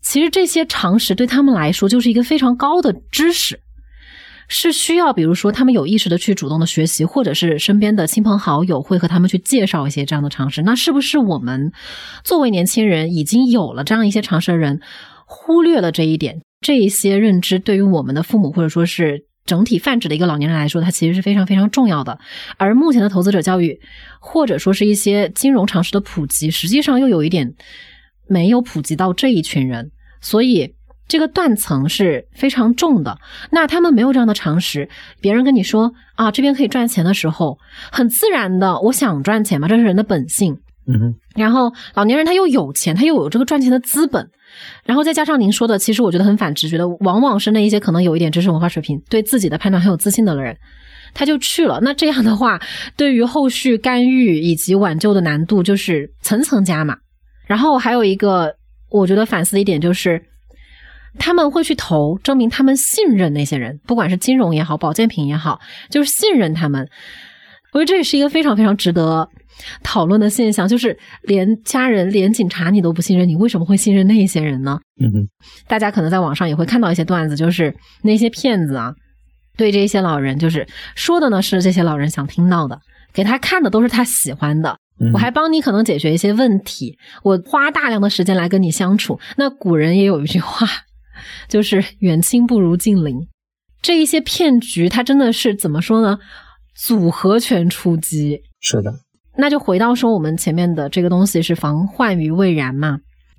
其实这些常识对他们来说就是一个非常高的知识。是需要，比如说他们有意识的去主动的学习，或者是身边的亲朋好友会和他们去介绍一些这样的常识。那是不是我们作为年轻人已经有了这样一些常识的人，忽略了这一点？这一些认知对于我们的父母或者说是整体泛指的一个老年人来说，它其实是非常非常重要的。而目前的投资者教育，或者说是一些金融常识的普及，实际上又有一点没有普及到这一群人，所以。这个断层是非常重的，那他们没有这样的常识。别人跟你说啊，这边可以赚钱的时候，很自然的，我想赚钱嘛，这是人的本性。嗯哼。然后老年人他又有钱，他又有这个赚钱的资本，然后再加上您说的，其实我觉得很反直觉的，往往是那一些可能有一点知识文化水平，对自己的判断很有自信的人，他就去了。那这样的话，对于后续干预以及挽救的难度就是层层加码。然后还有一个我觉得反思的一点就是。他们会去投，证明他们信任那些人，不管是金融也好，保健品也好，就是信任他们。我觉得这也是一个非常非常值得讨论的现象，就是连家人、连警察你都不信任，你为什么会信任那些人呢？嗯哼，大家可能在网上也会看到一些段子，就是那些骗子啊，对这些老人，就是说的呢是这些老人想听到的，给他看的都是他喜欢的。我还帮你可能解决一些问题，我花大量的时间来跟你相处。那古人也有一句话。就是远亲不如近邻，这一些骗局，它真的是怎么说呢？组合拳出击。是的，那就回到说，我们前面的这个东西是防患于未然嘛。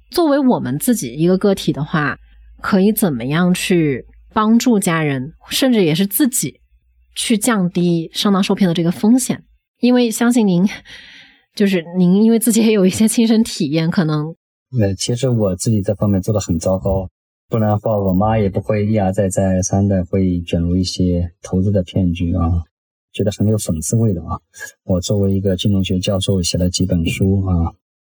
作为我们自己一个个体的话，可以怎么样去帮助家人，甚至也是自己去降低上当受骗的这个风险？因为相信您，就是您，因为自己也有一些亲身体验，可能。那其实我自己这方面做的很糟糕。不然的话，我妈也不会一而再再而三的会卷入一些投资的骗局啊。觉得很有讽刺味的啊。我作为一个金融学教授，写了几本书啊，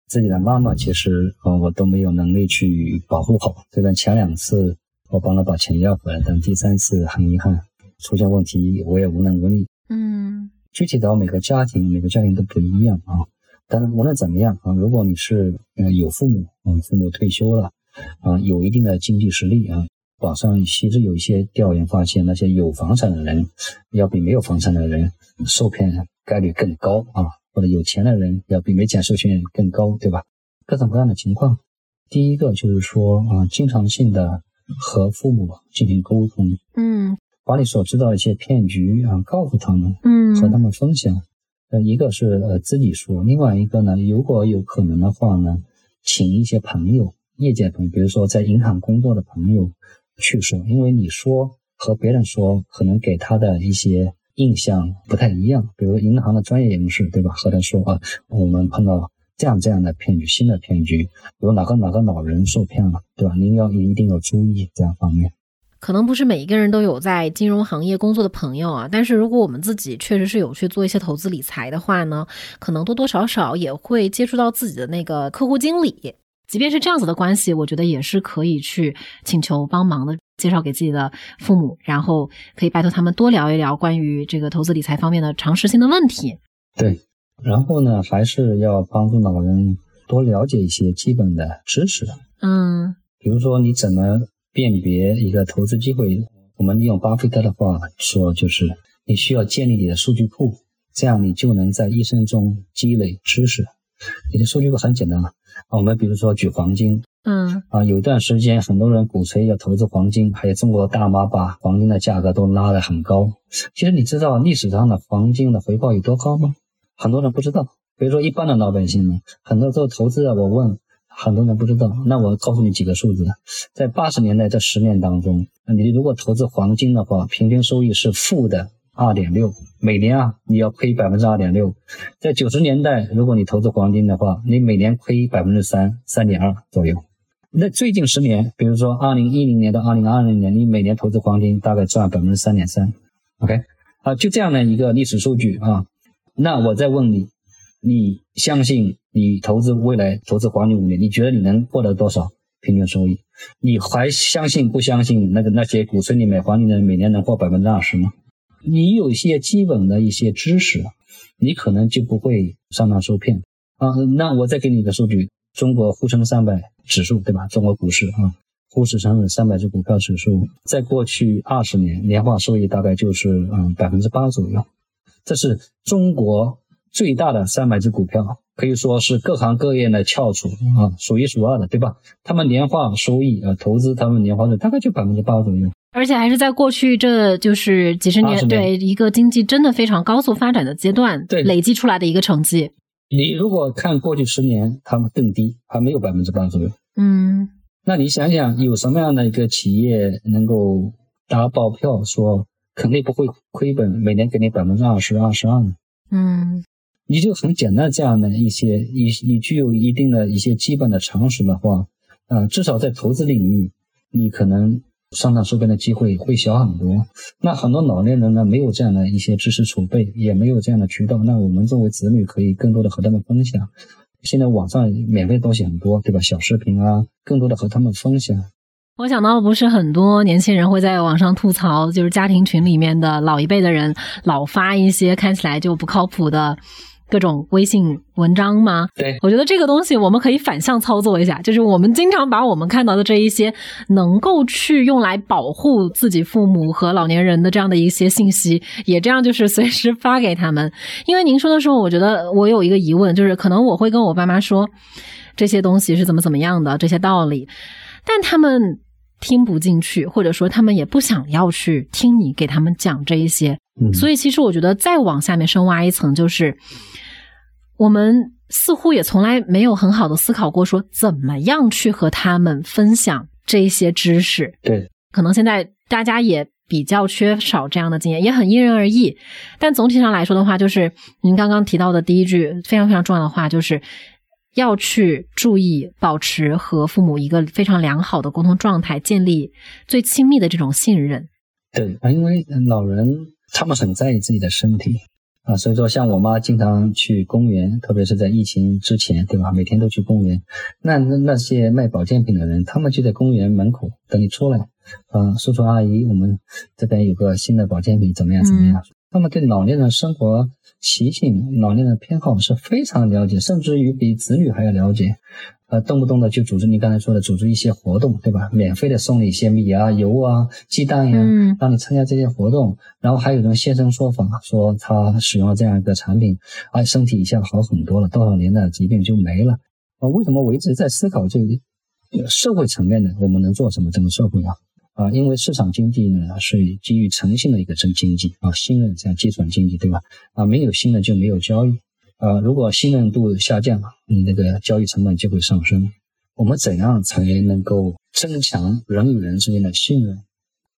自己的妈妈其实啊，我都没有能力去保护好。虽然前两次我帮她把钱要回来，但第三次很遗憾出现问题，我也无能为力。嗯，具体到每个家庭，每个家庭都不一样啊。但是无论怎么样啊，如果你是呃有父母，嗯，父母退休了啊，有一定的经济实力啊。网上其实有一些调研发现，那些有房产的人要比没有房产的人受骗概率更高啊，或者有钱的人要比没钱受骗更高，对吧？各种各样的情况。第一个就是说啊，经常性的和父母进行沟通，嗯，把你所知道的一些骗局啊告诉他们，嗯，和他们分享。呃，一个是呃自己说，另外一个呢，如果有可能的话呢，请一些朋友、业界朋友，比如说在银行工作的朋友。去说，因为你说和别人说，可能给他的一些印象不太一样。比如银行的专业人士，对吧？和他说啊，我们碰到这样这样的骗局，新的骗局，比如哪个哪个老人受骗了，对吧？您要一定要注意这样方面。可能不是每一个人都有在金融行业工作的朋友啊，但是如果我们自己确实是有去做一些投资理财的话呢，可能多多少少也会接触到自己的那个客户经理。即便是这样子的关系，我觉得也是可以去请求帮忙的，介绍给自己的父母，然后可以拜托他们多聊一聊关于这个投资理财方面的常识性的问题。对，然后呢，还是要帮助老人多了解一些基本的知识。嗯，比如说你怎么辨别一个投资机会？我们利用巴菲特的话说，就是你需要建立你的数据库，这样你就能在一生中积累知识。你的数据库很简单啊。我们比如说举黄金，嗯啊，有一段时间很多人鼓吹要投资黄金，还有中国大妈把黄金的价格都拉得很高。其实你知道历史上的黄金的回报有多高吗？很多人不知道。比如说一般的老百姓呢，很多做投资的，我问很多人不知道。那我告诉你几个数字，在八十年代这十年当中，你如果投资黄金的话，平均收益是负的。二点六每年啊，你要亏百分之二点六。在九十年代，如果你投资黄金的话，你每年亏百分之三三点二左右。那最近十年，比如说二零一零年到二零二零年，你每年投资黄金大概赚百分之三点三。OK，啊，就这样的一个历史数据啊。那我再问你，你相信你投资未来投资黄金五年，你觉得你能获得多少平均收益？你还相信不相信那个那些鼓吹你买黄金的每年能获百分之二十吗？你有一些基本的一些知识，你可能就不会上当受骗啊。那我再给你一个数据：中国沪深三百指数，对吧？中国股市啊，沪深三百只股票指数，在过去二十年年化收益大概就是嗯百分之八左右。这是中国最大的三百只股票，可以说是各行各业的翘楚啊，数一数二的，对吧？他们年化收益啊，投资他们年化的大概就百分之八左右。而且还是在过去这就是几十年，对一个经济真的非常高速发展的阶段，对累积出来的一个成绩。你如果看过去十年，他们更低，还没有百分之八左右。嗯，那你想想，有什么样的一个企业能够打保票说肯定不会亏本，每年给你百分之二十、二十二呢？嗯，你就很简单这样的一些，你你具有一定的一些基本的常识的话，呃，至少在投资领域，你可能。上当受骗的机会会小很多。那很多老年人呢，没有这样的一些知识储备，也没有这样的渠道。那我们作为子女，可以更多的和他们分享。现在网上免费东西很多，对吧？小视频啊，更多的和他们分享。我想到不是很多年轻人会在网上吐槽，就是家庭群里面的老一辈的人老发一些看起来就不靠谱的。各种微信文章吗？对，我觉得这个东西我们可以反向操作一下，就是我们经常把我们看到的这一些能够去用来保护自己父母和老年人的这样的一些信息，也这样就是随时发给他们。因为您说的时候，我觉得我有一个疑问，就是可能我会跟我爸妈说这些东西是怎么怎么样的这些道理，但他们。听不进去，或者说他们也不想要去听你给他们讲这一些，所以其实我觉得再往下面深挖一层，就是我们似乎也从来没有很好的思考过，说怎么样去和他们分享这些知识。对，可能现在大家也比较缺少这样的经验，也很因人而异。但总体上来说的话，就是您刚刚提到的第一句非常非常重要的话，就是。要去注意保持和父母一个非常良好的沟通状态，建立最亲密的这种信任。对啊，因为老人他们很在意自己的身体啊，所以说像我妈经常去公园，特别是在疫情之前，对吧？每天都去公园。那那那些卖保健品的人，他们就在公园门口等你出来，啊，叔叔阿姨，我们这边有个新的保健品，怎么样怎么样？他们对老年人生活习性、老年人偏好是非常了解，甚至于比子女还要了解。呃，动不动的就组织你刚才说的组织一些活动，对吧？免费的送你一些米啊、油啊、鸡蛋呀，让你参加这些活动。然后还有人现身说法，说他使用了这样一个产品，啊，身体一下好很多了，多少年的疾病就没了。啊，为什么我一直在思考这个社会层面的，我们能做什么？整个社会啊，啊，因为市场经济呢是基于诚信的一个真经济啊，信任这样基础经济，对吧？啊，没有信任就没有交易。呃，如果信任度下降了，你那个交易成本就会上升。我们怎样才能够增强人与人之间的信任，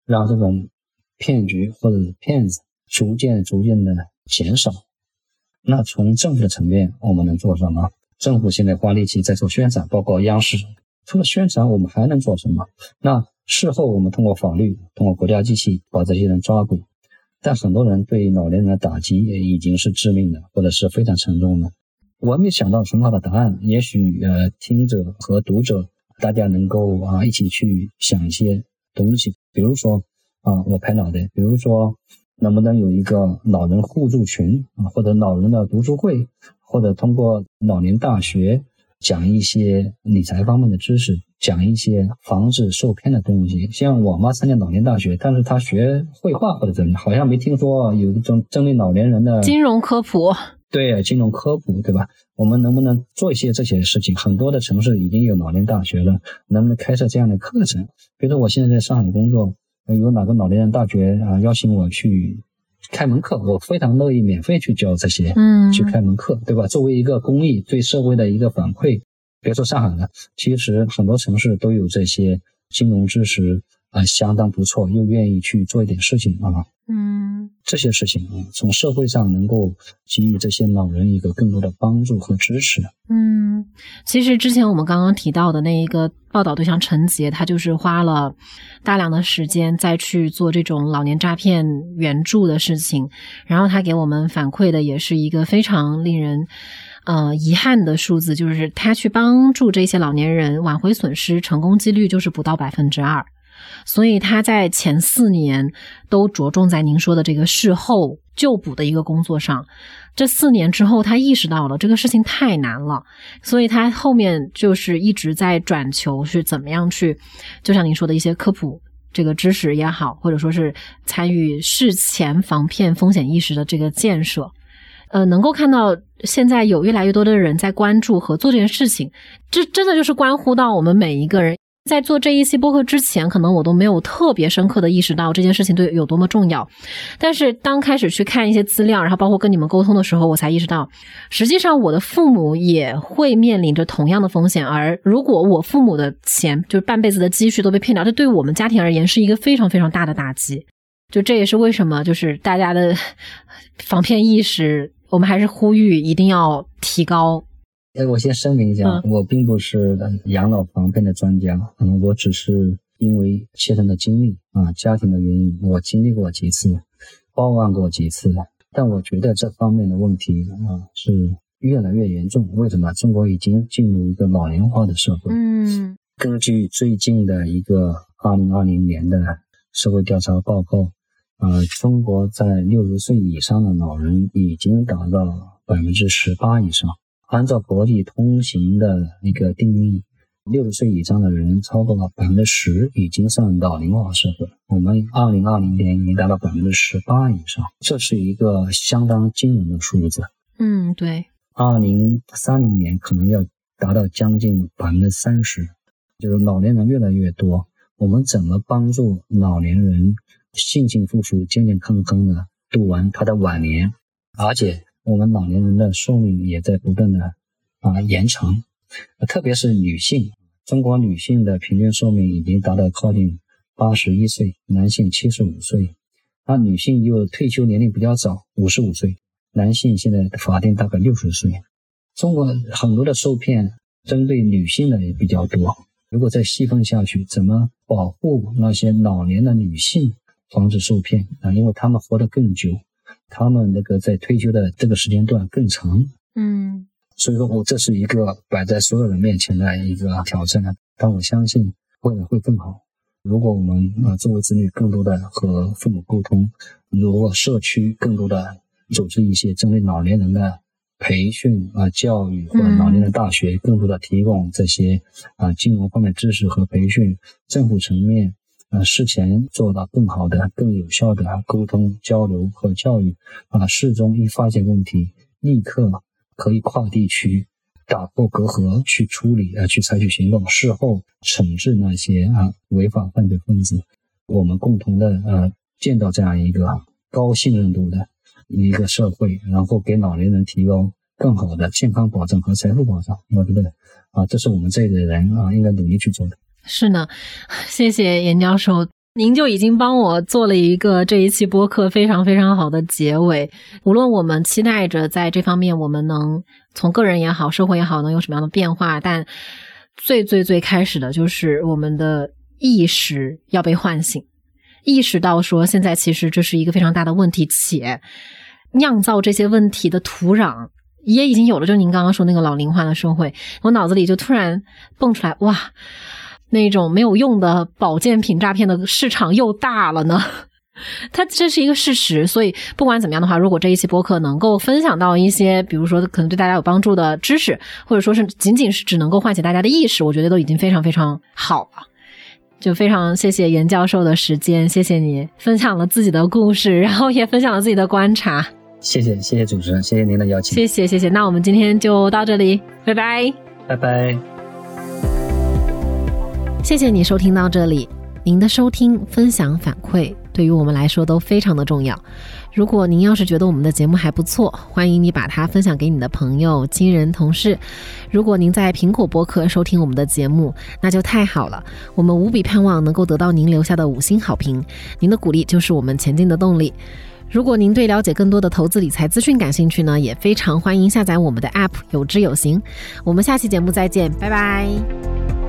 让这种骗局或者是骗子逐渐逐渐的减少？那从政府的层面，我们能做什么？政府现在花力气在做宣传，包括央视。除了宣传，我们还能做什么？那事后我们通过法律，通过国家机器把这些人抓捕。但很多人对老年人的打击也已经是致命的，或者是非常沉重的。我还没想到很好的答案，也许呃，听者和读者大家能够啊一起去想一些东西，比如说啊，我拍脑袋，比如说能不能有一个老人互助群啊，或者老人的读书会，或者通过老年大学。讲一些理财方面的知识，讲一些防止受骗的东西。像我妈参加老年大学，但是她学绘画或者怎么，好像没听说有一种针对老年人的金融科普。对，金融科普，对吧？我们能不能做一些这些事情？很多的城市已经有老年大学了，能不能开设这样的课程？比如说我现在在上海工作，有哪个老年人大学啊邀请我去？开门课，我非常乐意免费去教这些，嗯，去开门课，对吧？作为一个公益，对社会的一个反馈。别说上海了，其实很多城市都有这些金融知识啊，相当不错，又愿意去做一点事情啊。嗯，这些事情啊从社会上能够给予这些老人一个更多的帮助和支持。嗯，其实之前我们刚刚提到的那一个报道对象陈杰，他就是花了大量的时间再去做这种老年诈骗援助的事情，然后他给我们反馈的也是一个非常令人呃遗憾的数字，就是他去帮助这些老年人挽回损失，成功几率就是不到百分之二。所以他在前四年都着重在您说的这个事后救补的一个工作上。这四年之后，他意识到了这个事情太难了，所以他后面就是一直在转求是怎么样去，就像您说的一些科普这个知识也好，或者说是参与事前防骗风险意识的这个建设。呃，能够看到现在有越来越多的人在关注和做这件事情，这真的就是关乎到我们每一个人。在做这一期播客之前，可能我都没有特别深刻的意识到这件事情对有多么重要。但是当开始去看一些资料，然后包括跟你们沟通的时候，我才意识到，实际上我的父母也会面临着同样的风险。而如果我父母的钱，就是半辈子的积蓄都被骗掉，这对我们家庭而言是一个非常非常大的打击。就这也是为什么，就是大家的 防骗意识，我们还是呼吁一定要提高。哎，我先声明一下，我并不是养老防骗的专家，嗯，我只是因为切身的经历啊，家庭的原因，我经历过几次，报案过几次，但我觉得这方面的问题啊是越来越严重。为什么？中国已经进入一个老龄化的社会。嗯，根据最近的一个二零二零年的社会调查报告，呃，中国在六十岁以上的老人已经达到百分之十八以上。按照国际通行的一个定义，六十岁以上的人超过了百分之十，已经算老龄化社会。我们二零二零年已经达到百分之十八以上，这是一个相当惊人的数字。嗯，对。二零三零年可能要达到将近百分之三十，就是老年人越来越多。我们怎么帮助老年人幸幸福福、健健康康的度完他的晚年，而且？我们老年人的寿命也在不断的啊延长，特别是女性，中国女性的平均寿命已经达到靠近八十一岁，男性七十五岁，那女性又退休年龄比较早，五十五岁，男性现在法定大概六十岁。中国很多的受骗针对女性的也比较多，如果再细分下去，怎么保护那些老年的女性？防止受骗啊，因为她们活得更久，他们那个在退休的这个时间段更长。嗯，所以说我这是一个摆在所有人面前的一个挑战，但我相信未来会更好。如果我们啊作为子女更多的和父母沟通，如果社区更多的组织一些针对老年人的。培训啊，教育或者老年人大学更多的提供这些啊金融方面知识和培训，政府层面啊事前做到更好的、更有效的沟通交流和教育啊，事中一发现问题，立刻可以跨地区打破隔阂去处理啊，去采取行动，事后惩治那些啊违法犯罪分子。我们共同的呃建造这样一个高信任度的。一个社会，然后给老年人提供更好的健康保障和财富保障，我觉得啊，这是我们这一代人啊应该努力去做的。是呢，谢谢严教授，您就已经帮我做了一个这一期播客非常非常好的结尾。无论我们期待着在这方面我们能从个人也好，社会也好，能有什么样的变化，但最最最开始的就是我们的意识要被唤醒。意识到说，现在其实这是一个非常大的问题，且酿造这些问题的土壤也已经有了。就您刚刚说那个老龄化的社会，我脑子里就突然蹦出来，哇，那种没有用的保健品诈骗的市场又大了呢。它这是一个事实，所以不管怎么样的话，如果这一期播客能够分享到一些，比如说可能对大家有帮助的知识，或者说是仅仅是只能够唤起大家的意识，我觉得都已经非常非常好了。就非常谢谢严教授的时间，谢谢你分享了自己的故事，然后也分享了自己的观察。谢谢谢谢主持人，谢谢您的邀请。谢谢谢谢，那我们今天就到这里，拜拜拜拜。谢谢你收听到这里，您的收听、分享、反馈对于我们来说都非常的重要。如果您要是觉得我们的节目还不错，欢迎你把它分享给你的朋友、亲人、同事。如果您在苹果播客收听我们的节目，那就太好了。我们无比盼望能够得到您留下的五星好评，您的鼓励就是我们前进的动力。如果您对了解更多的投资理财资讯感兴趣呢，也非常欢迎下载我们的 App，有知有行。我们下期节目再见，拜拜。